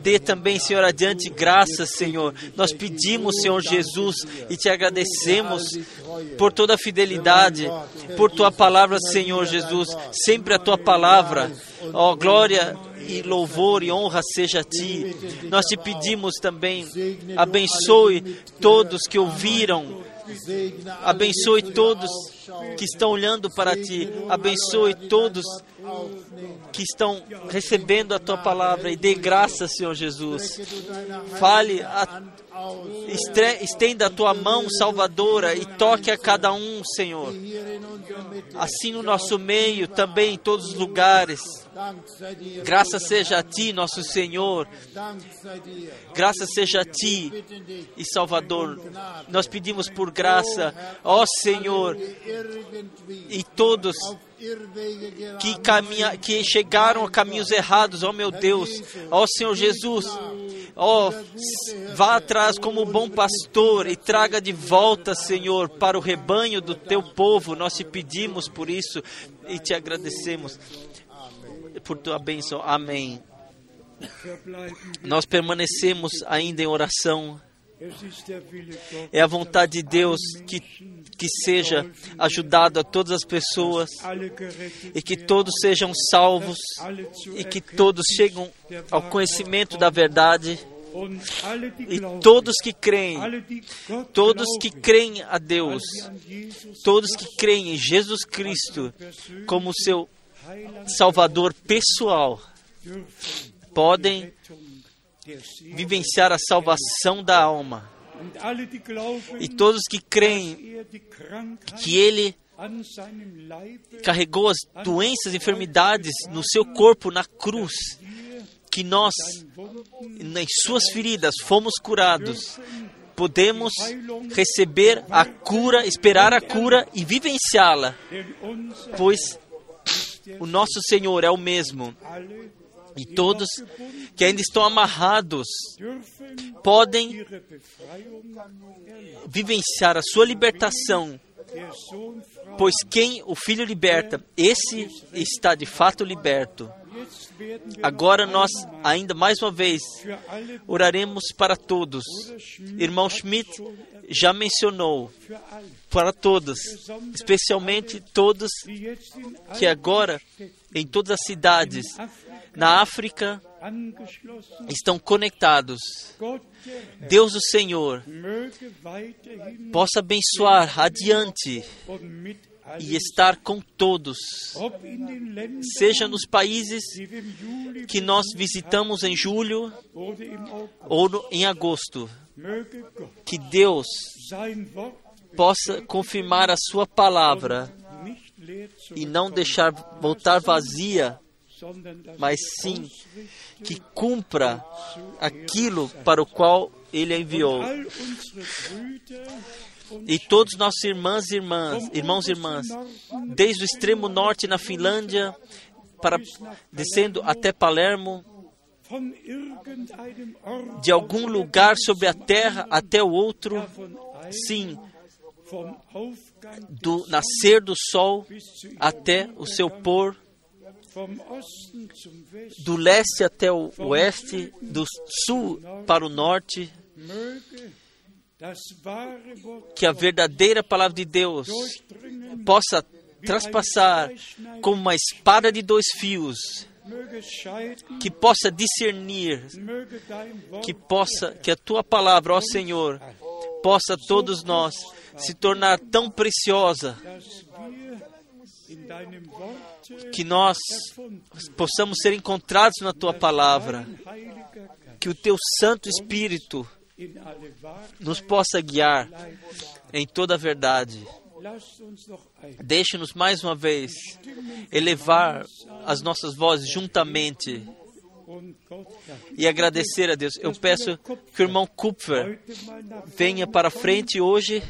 Dê também, Senhor, adiante graças, Senhor. Nós pedimos, Senhor Jesus, e te agradecemos por toda a fidelidade, por tua palavra, Senhor Jesus. Sempre a tua palavra. Ó, oh, glória e louvor e honra seja a ti. Nós te pedimos também, abençoe todos que ouviram Abençoe todos que estão olhando para ti. Abençoe todos que estão recebendo a tua palavra e dê graça, Senhor Jesus. Fale, a, estenda a tua mão salvadora e toque a cada um, Senhor. Assim no nosso meio, também em todos os lugares. Graças seja a Ti, nosso Senhor. Graças seja a Ti e Salvador. Nós pedimos por graça, ó Senhor, e todos que, caminha, que chegaram a caminhos errados, ó meu Deus, ó Senhor Jesus, ó, vá atrás como bom pastor e traga de volta, Senhor, para o rebanho do teu povo. Nós te pedimos por isso e te agradecemos por tua bênção. Amém. Nós permanecemos ainda em oração é a vontade de Deus que, que seja ajudado a todas as pessoas e que todos sejam salvos e que todos cheguem ao conhecimento da verdade. E todos que creem, todos que creem a Deus, todos que creem em Jesus Cristo como seu Salvador pessoal, podem vivenciar a salvação da alma. E todos que creem que Ele carregou as doenças enfermidades no seu corpo na cruz, que nós, nas suas feridas, fomos curados, podemos receber a cura, esperar a cura e vivenciá-la, pois o nosso Senhor é o mesmo e todos que ainda estão amarrados podem vivenciar a sua libertação, pois quem o Filho liberta, esse está de fato liberto. Agora nós, ainda mais uma vez, oraremos para todos. Irmão Schmidt já mencionou para todos, especialmente todos que agora, em todas as cidades, na África, estão conectados. Deus o Senhor possa abençoar adiante e estar com todos, seja nos países que nós visitamos em julho ou no, em agosto. Que Deus possa confirmar a Sua palavra e não deixar voltar vazia, mas sim que cumpra aquilo para o qual Ele a enviou. E todos nossos irmãs e irmãs, irmãos e irmãs, desde o extremo norte na Finlândia, para descendo até Palermo, de algum lugar sobre a terra até o outro, sim, do nascer do sol até o seu pôr, do leste até o oeste, do sul para o norte, que a verdadeira palavra de Deus possa traspassar como uma espada de dois fios, que possa discernir, que possa, que a tua palavra, ó Senhor, possa todos nós se tornar tão preciosa que nós possamos ser encontrados na tua palavra, que o teu Santo Espírito nos possa guiar em toda a verdade. Deixe-nos mais uma vez elevar as nossas vozes juntamente e agradecer a Deus. Eu peço que o irmão Kupfer venha para frente hoje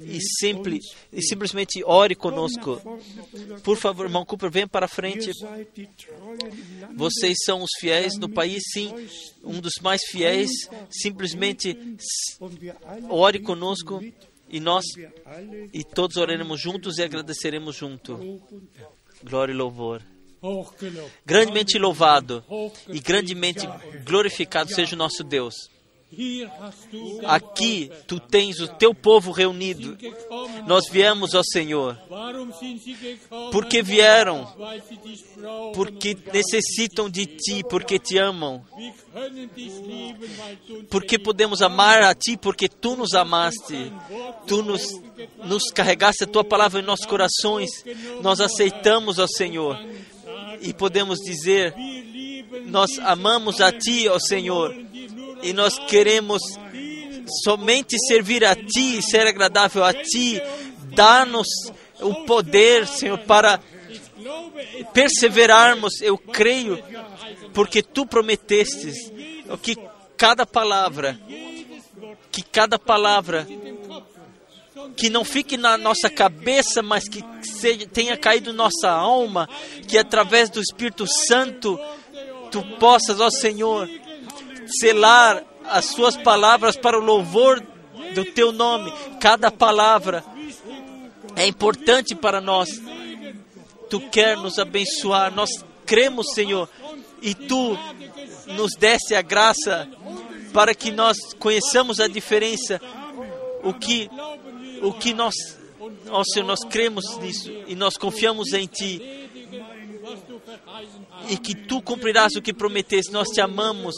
e, simple, e simplesmente ore conosco. Por favor, irmão Kupfer, venha para frente. Vocês são os fiéis no país, sim, um dos mais fiéis. Simplesmente ore conosco e nós e todos oraremos juntos e agradeceremos junto. Glória e louvor. Grandemente louvado e grandemente glorificado seja o nosso Deus. Aqui tu tens o teu povo reunido. Nós viemos ao Senhor. Porque vieram? Porque necessitam de ti, porque te amam. Porque podemos amar a ti, porque tu nos amaste. Tu nos, nos carregaste a tua palavra em nossos corações. Nós aceitamos ao Senhor e podemos dizer: Nós amamos a Ti, ó Senhor, e nós queremos somente servir a Ti, ser agradável a Ti. Dá-nos o poder, Senhor, para perseverarmos. Eu creio, porque Tu prometestes que cada palavra, que cada palavra que não fique na nossa cabeça, mas que seja, tenha caído nossa alma, que através do Espírito Santo tu possas, ó Senhor, selar as suas palavras para o louvor do teu nome. Cada palavra é importante para nós. Tu quer nos abençoar, nós cremos, Senhor, e tu nos desse a graça para que nós conheçamos a diferença, o que o que nós, ó Senhor, nós cremos nisso e nós confiamos em Ti e que Tu cumprirás o que prometeste. Nós te amamos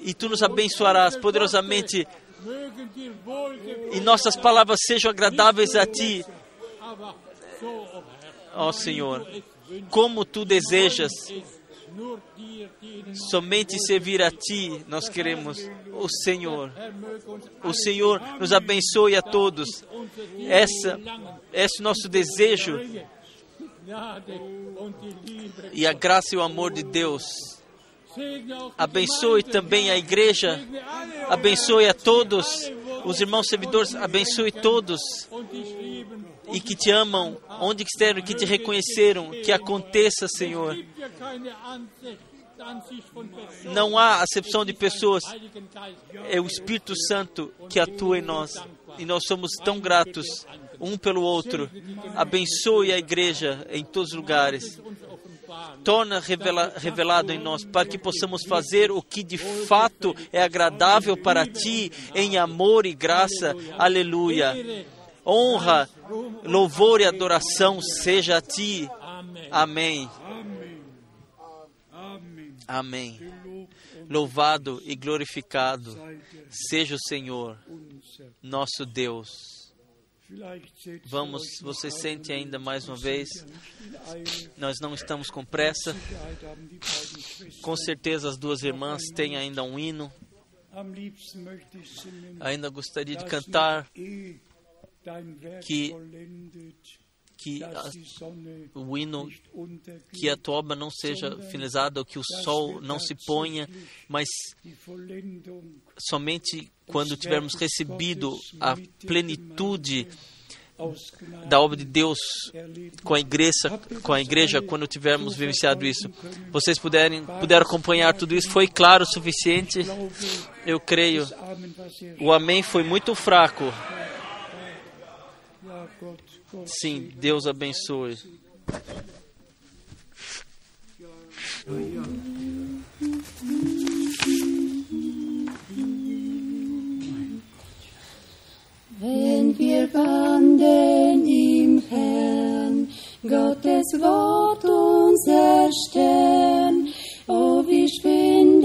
e Tu nos abençoarás poderosamente e nossas palavras sejam agradáveis a Ti, ó Senhor, como Tu desejas. Somente servir a Ti nós queremos, o Senhor. O Senhor nos abençoe a todos. Essa, esse é o nosso desejo. E a graça e o amor de Deus. Abençoe também a igreja. Abençoe a todos. Os irmãos servidores, abençoe todos e que te amam, onde estiverem, que te reconheceram, que aconteça, Senhor. Não há acepção de pessoas, é o Espírito Santo que atua em nós e nós somos tão gratos um pelo outro. Abençoe a igreja em todos os lugares torna revela, revelado em nós, para que possamos fazer o que de fato é agradável para ti, em amor e graça. Aleluia. Honra, louvor e adoração seja a ti. Amém. Amém. Louvado e glorificado seja o Senhor, nosso Deus. Vamos, você sente ainda mais uma vez? Nós não estamos com pressa. Com certeza as duas irmãs têm ainda um hino. Ainda gostaria de cantar que que a, o hino, que a toba não seja finalizada, que o sol não se ponha, mas somente quando tivermos recebido a plenitude da obra de Deus com a igreja, com a igreja quando tivermos vivenciado isso. Vocês puderem puderam acompanhar tudo isso, foi claro o suficiente? Eu creio. O amém foi muito fraco. Sim, Deus abençoe.
Wenn wir wandeln im Herrn, Gottes Wort unser Stern, oh schwinden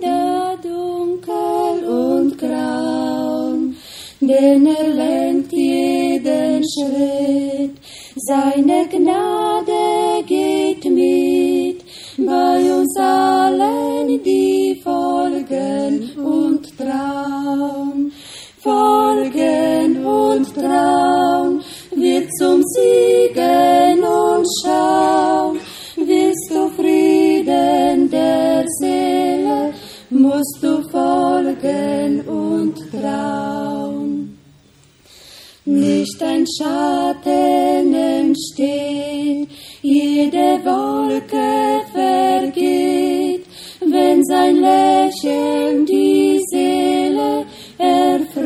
der Dunkel und Grauen, denn er lenkt jeden Schritt, seine Gnade geht mit, bei uns allen, die folgen und trauen folgen und trauen, wird zum Siegen und schauen. Willst du Frieden der Seele, musst du folgen und trauen. Nicht ein Schatten entsteht, jede Wolke vergeht, wenn sein Lächeln die Seele erfreut.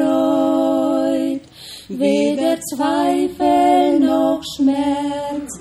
Weder Zweifel noch Schmerz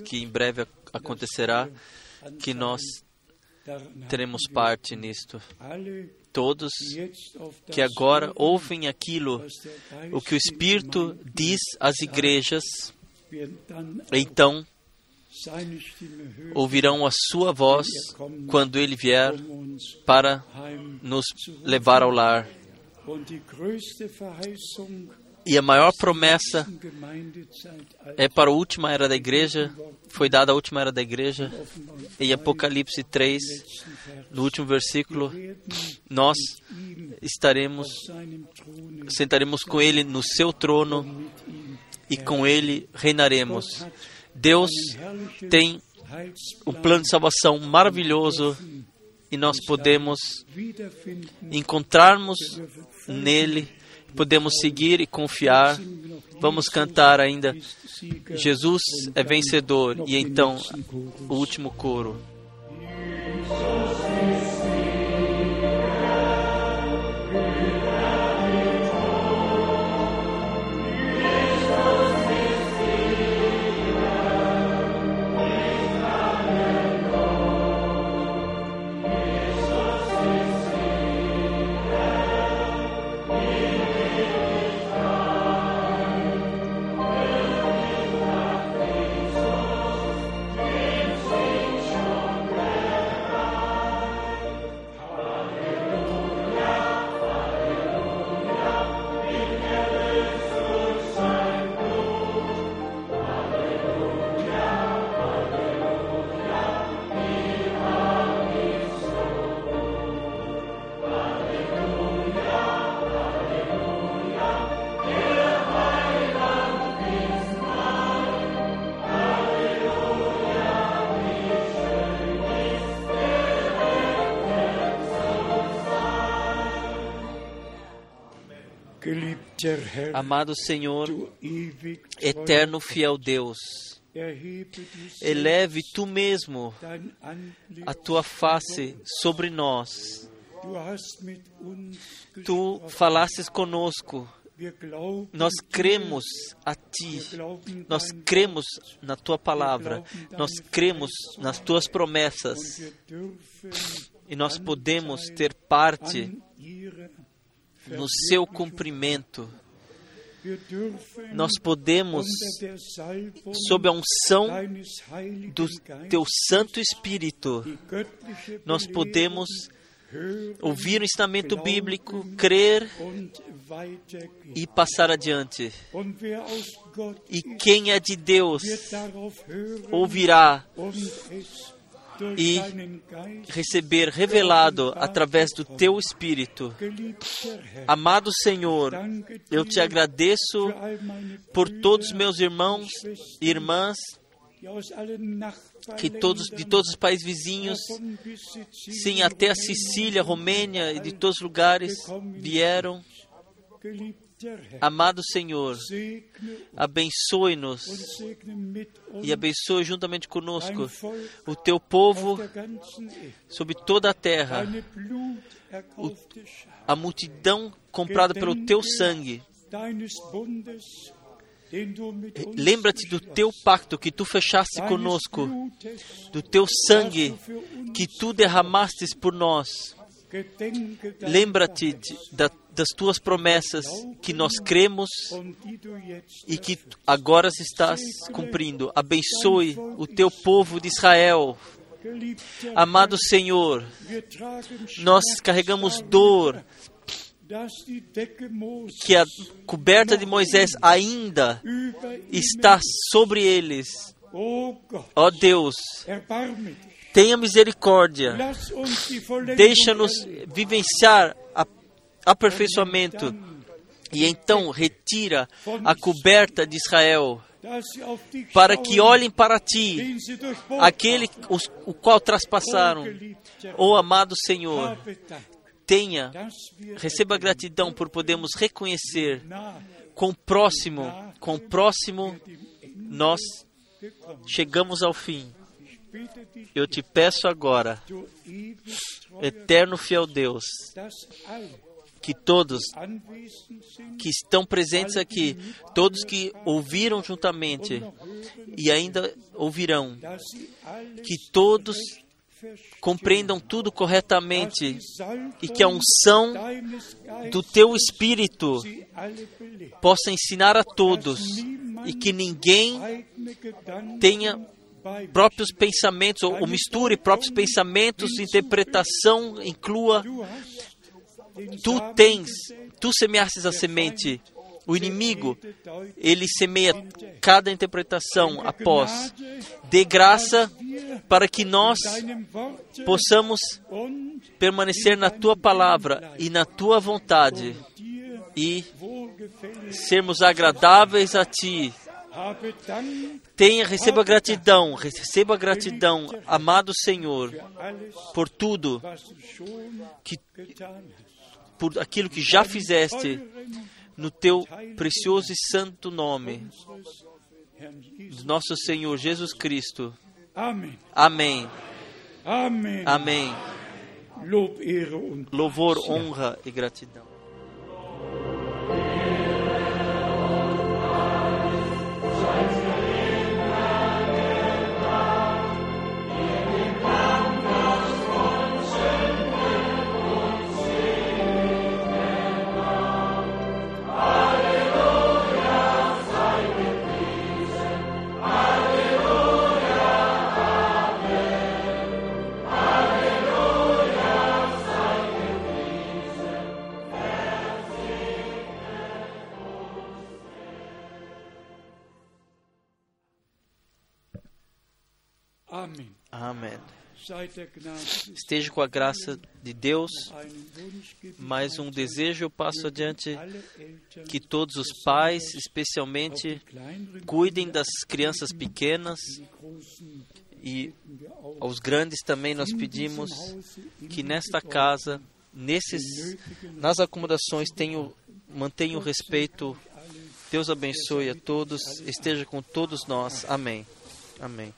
que em breve acontecerá que nós teremos parte nisto. Todos que agora ouvem aquilo, o que o Espírito diz às igrejas, então ouvirão a sua voz quando ele vier para nos levar ao lar. E a maior promessa é para a última era da igreja, foi dada a última era da igreja. Em Apocalipse 3, no último versículo, nós estaremos, sentaremos com ele no seu trono e com ele reinaremos. Deus tem um plano de salvação maravilhoso e nós podemos encontrarmos nele, podemos seguir e confiar. Vamos cantar ainda. Jesus é vencedor. E então, o último coro. Amado Senhor, eterno fiel Deus, eleve tu mesmo a tua face sobre nós. Tu falasses conosco. Nós cremos a Ti, nós cremos na Tua palavra, nós cremos nas Tuas promessas. E nós podemos ter parte no seu cumprimento. Nós podemos, sob a unção do Teu Santo Espírito, nós podemos ouvir o ensinamento bíblico, crer e passar adiante. E quem é de Deus ouvirá e receber revelado através do teu Espírito. Amado Senhor, eu te agradeço por todos meus irmãos e irmãs que todos de todos os países vizinhos, sim, até a Sicília, Romênia e de todos os lugares vieram Amado Senhor, abençoe-nos e abençoe juntamente conosco o teu povo sobre toda a terra, o, a multidão comprada pelo teu sangue. Lembra-te do teu pacto que tu fechaste conosco, do teu sangue que tu derramastes por nós. Lembra-te da das tuas promessas que nós cremos e que agora estás cumprindo. Abençoe o teu povo de Israel. Amado Senhor, nós carregamos dor que a coberta de Moisés ainda está sobre eles. Ó oh Deus, tenha misericórdia, deixa-nos vivenciar a aperfeiçoamento. E então retira a coberta de Israel, para que olhem para ti, aquele o qual traspassaram. Oh amado Senhor, tenha, receba gratidão por podermos reconhecer com o próximo, com o próximo, nós chegamos ao fim. Eu te peço agora, eterno fiel Deus, que todos que estão presentes aqui, todos que ouviram juntamente e ainda ouvirão, que todos compreendam tudo corretamente e que a unção do teu Espírito possa ensinar a todos e que ninguém tenha próprios pensamentos ou, ou misture próprios pensamentos, interpretação, inclua. Tu tens, tu semeastes a semente o inimigo, ele semeia cada interpretação após. Dê graça para que nós possamos permanecer na tua palavra e na tua vontade e sermos agradáveis a ti. Tenha, receba gratidão, receba gratidão, amado Senhor, por tudo que por aquilo que já fizeste no teu precioso e santo nome, do nosso Senhor Jesus Cristo. Amém. Amém. Amém. Louvor, honra e gratidão. Esteja com a graça de Deus. Mais um desejo eu passo adiante que todos os pais, especialmente, cuidem das crianças pequenas e aos grandes também nós pedimos que nesta casa, nesses, nas acomodações, tenham, mantenham o respeito. Deus abençoe a todos, esteja com todos nós. Amém. Amém.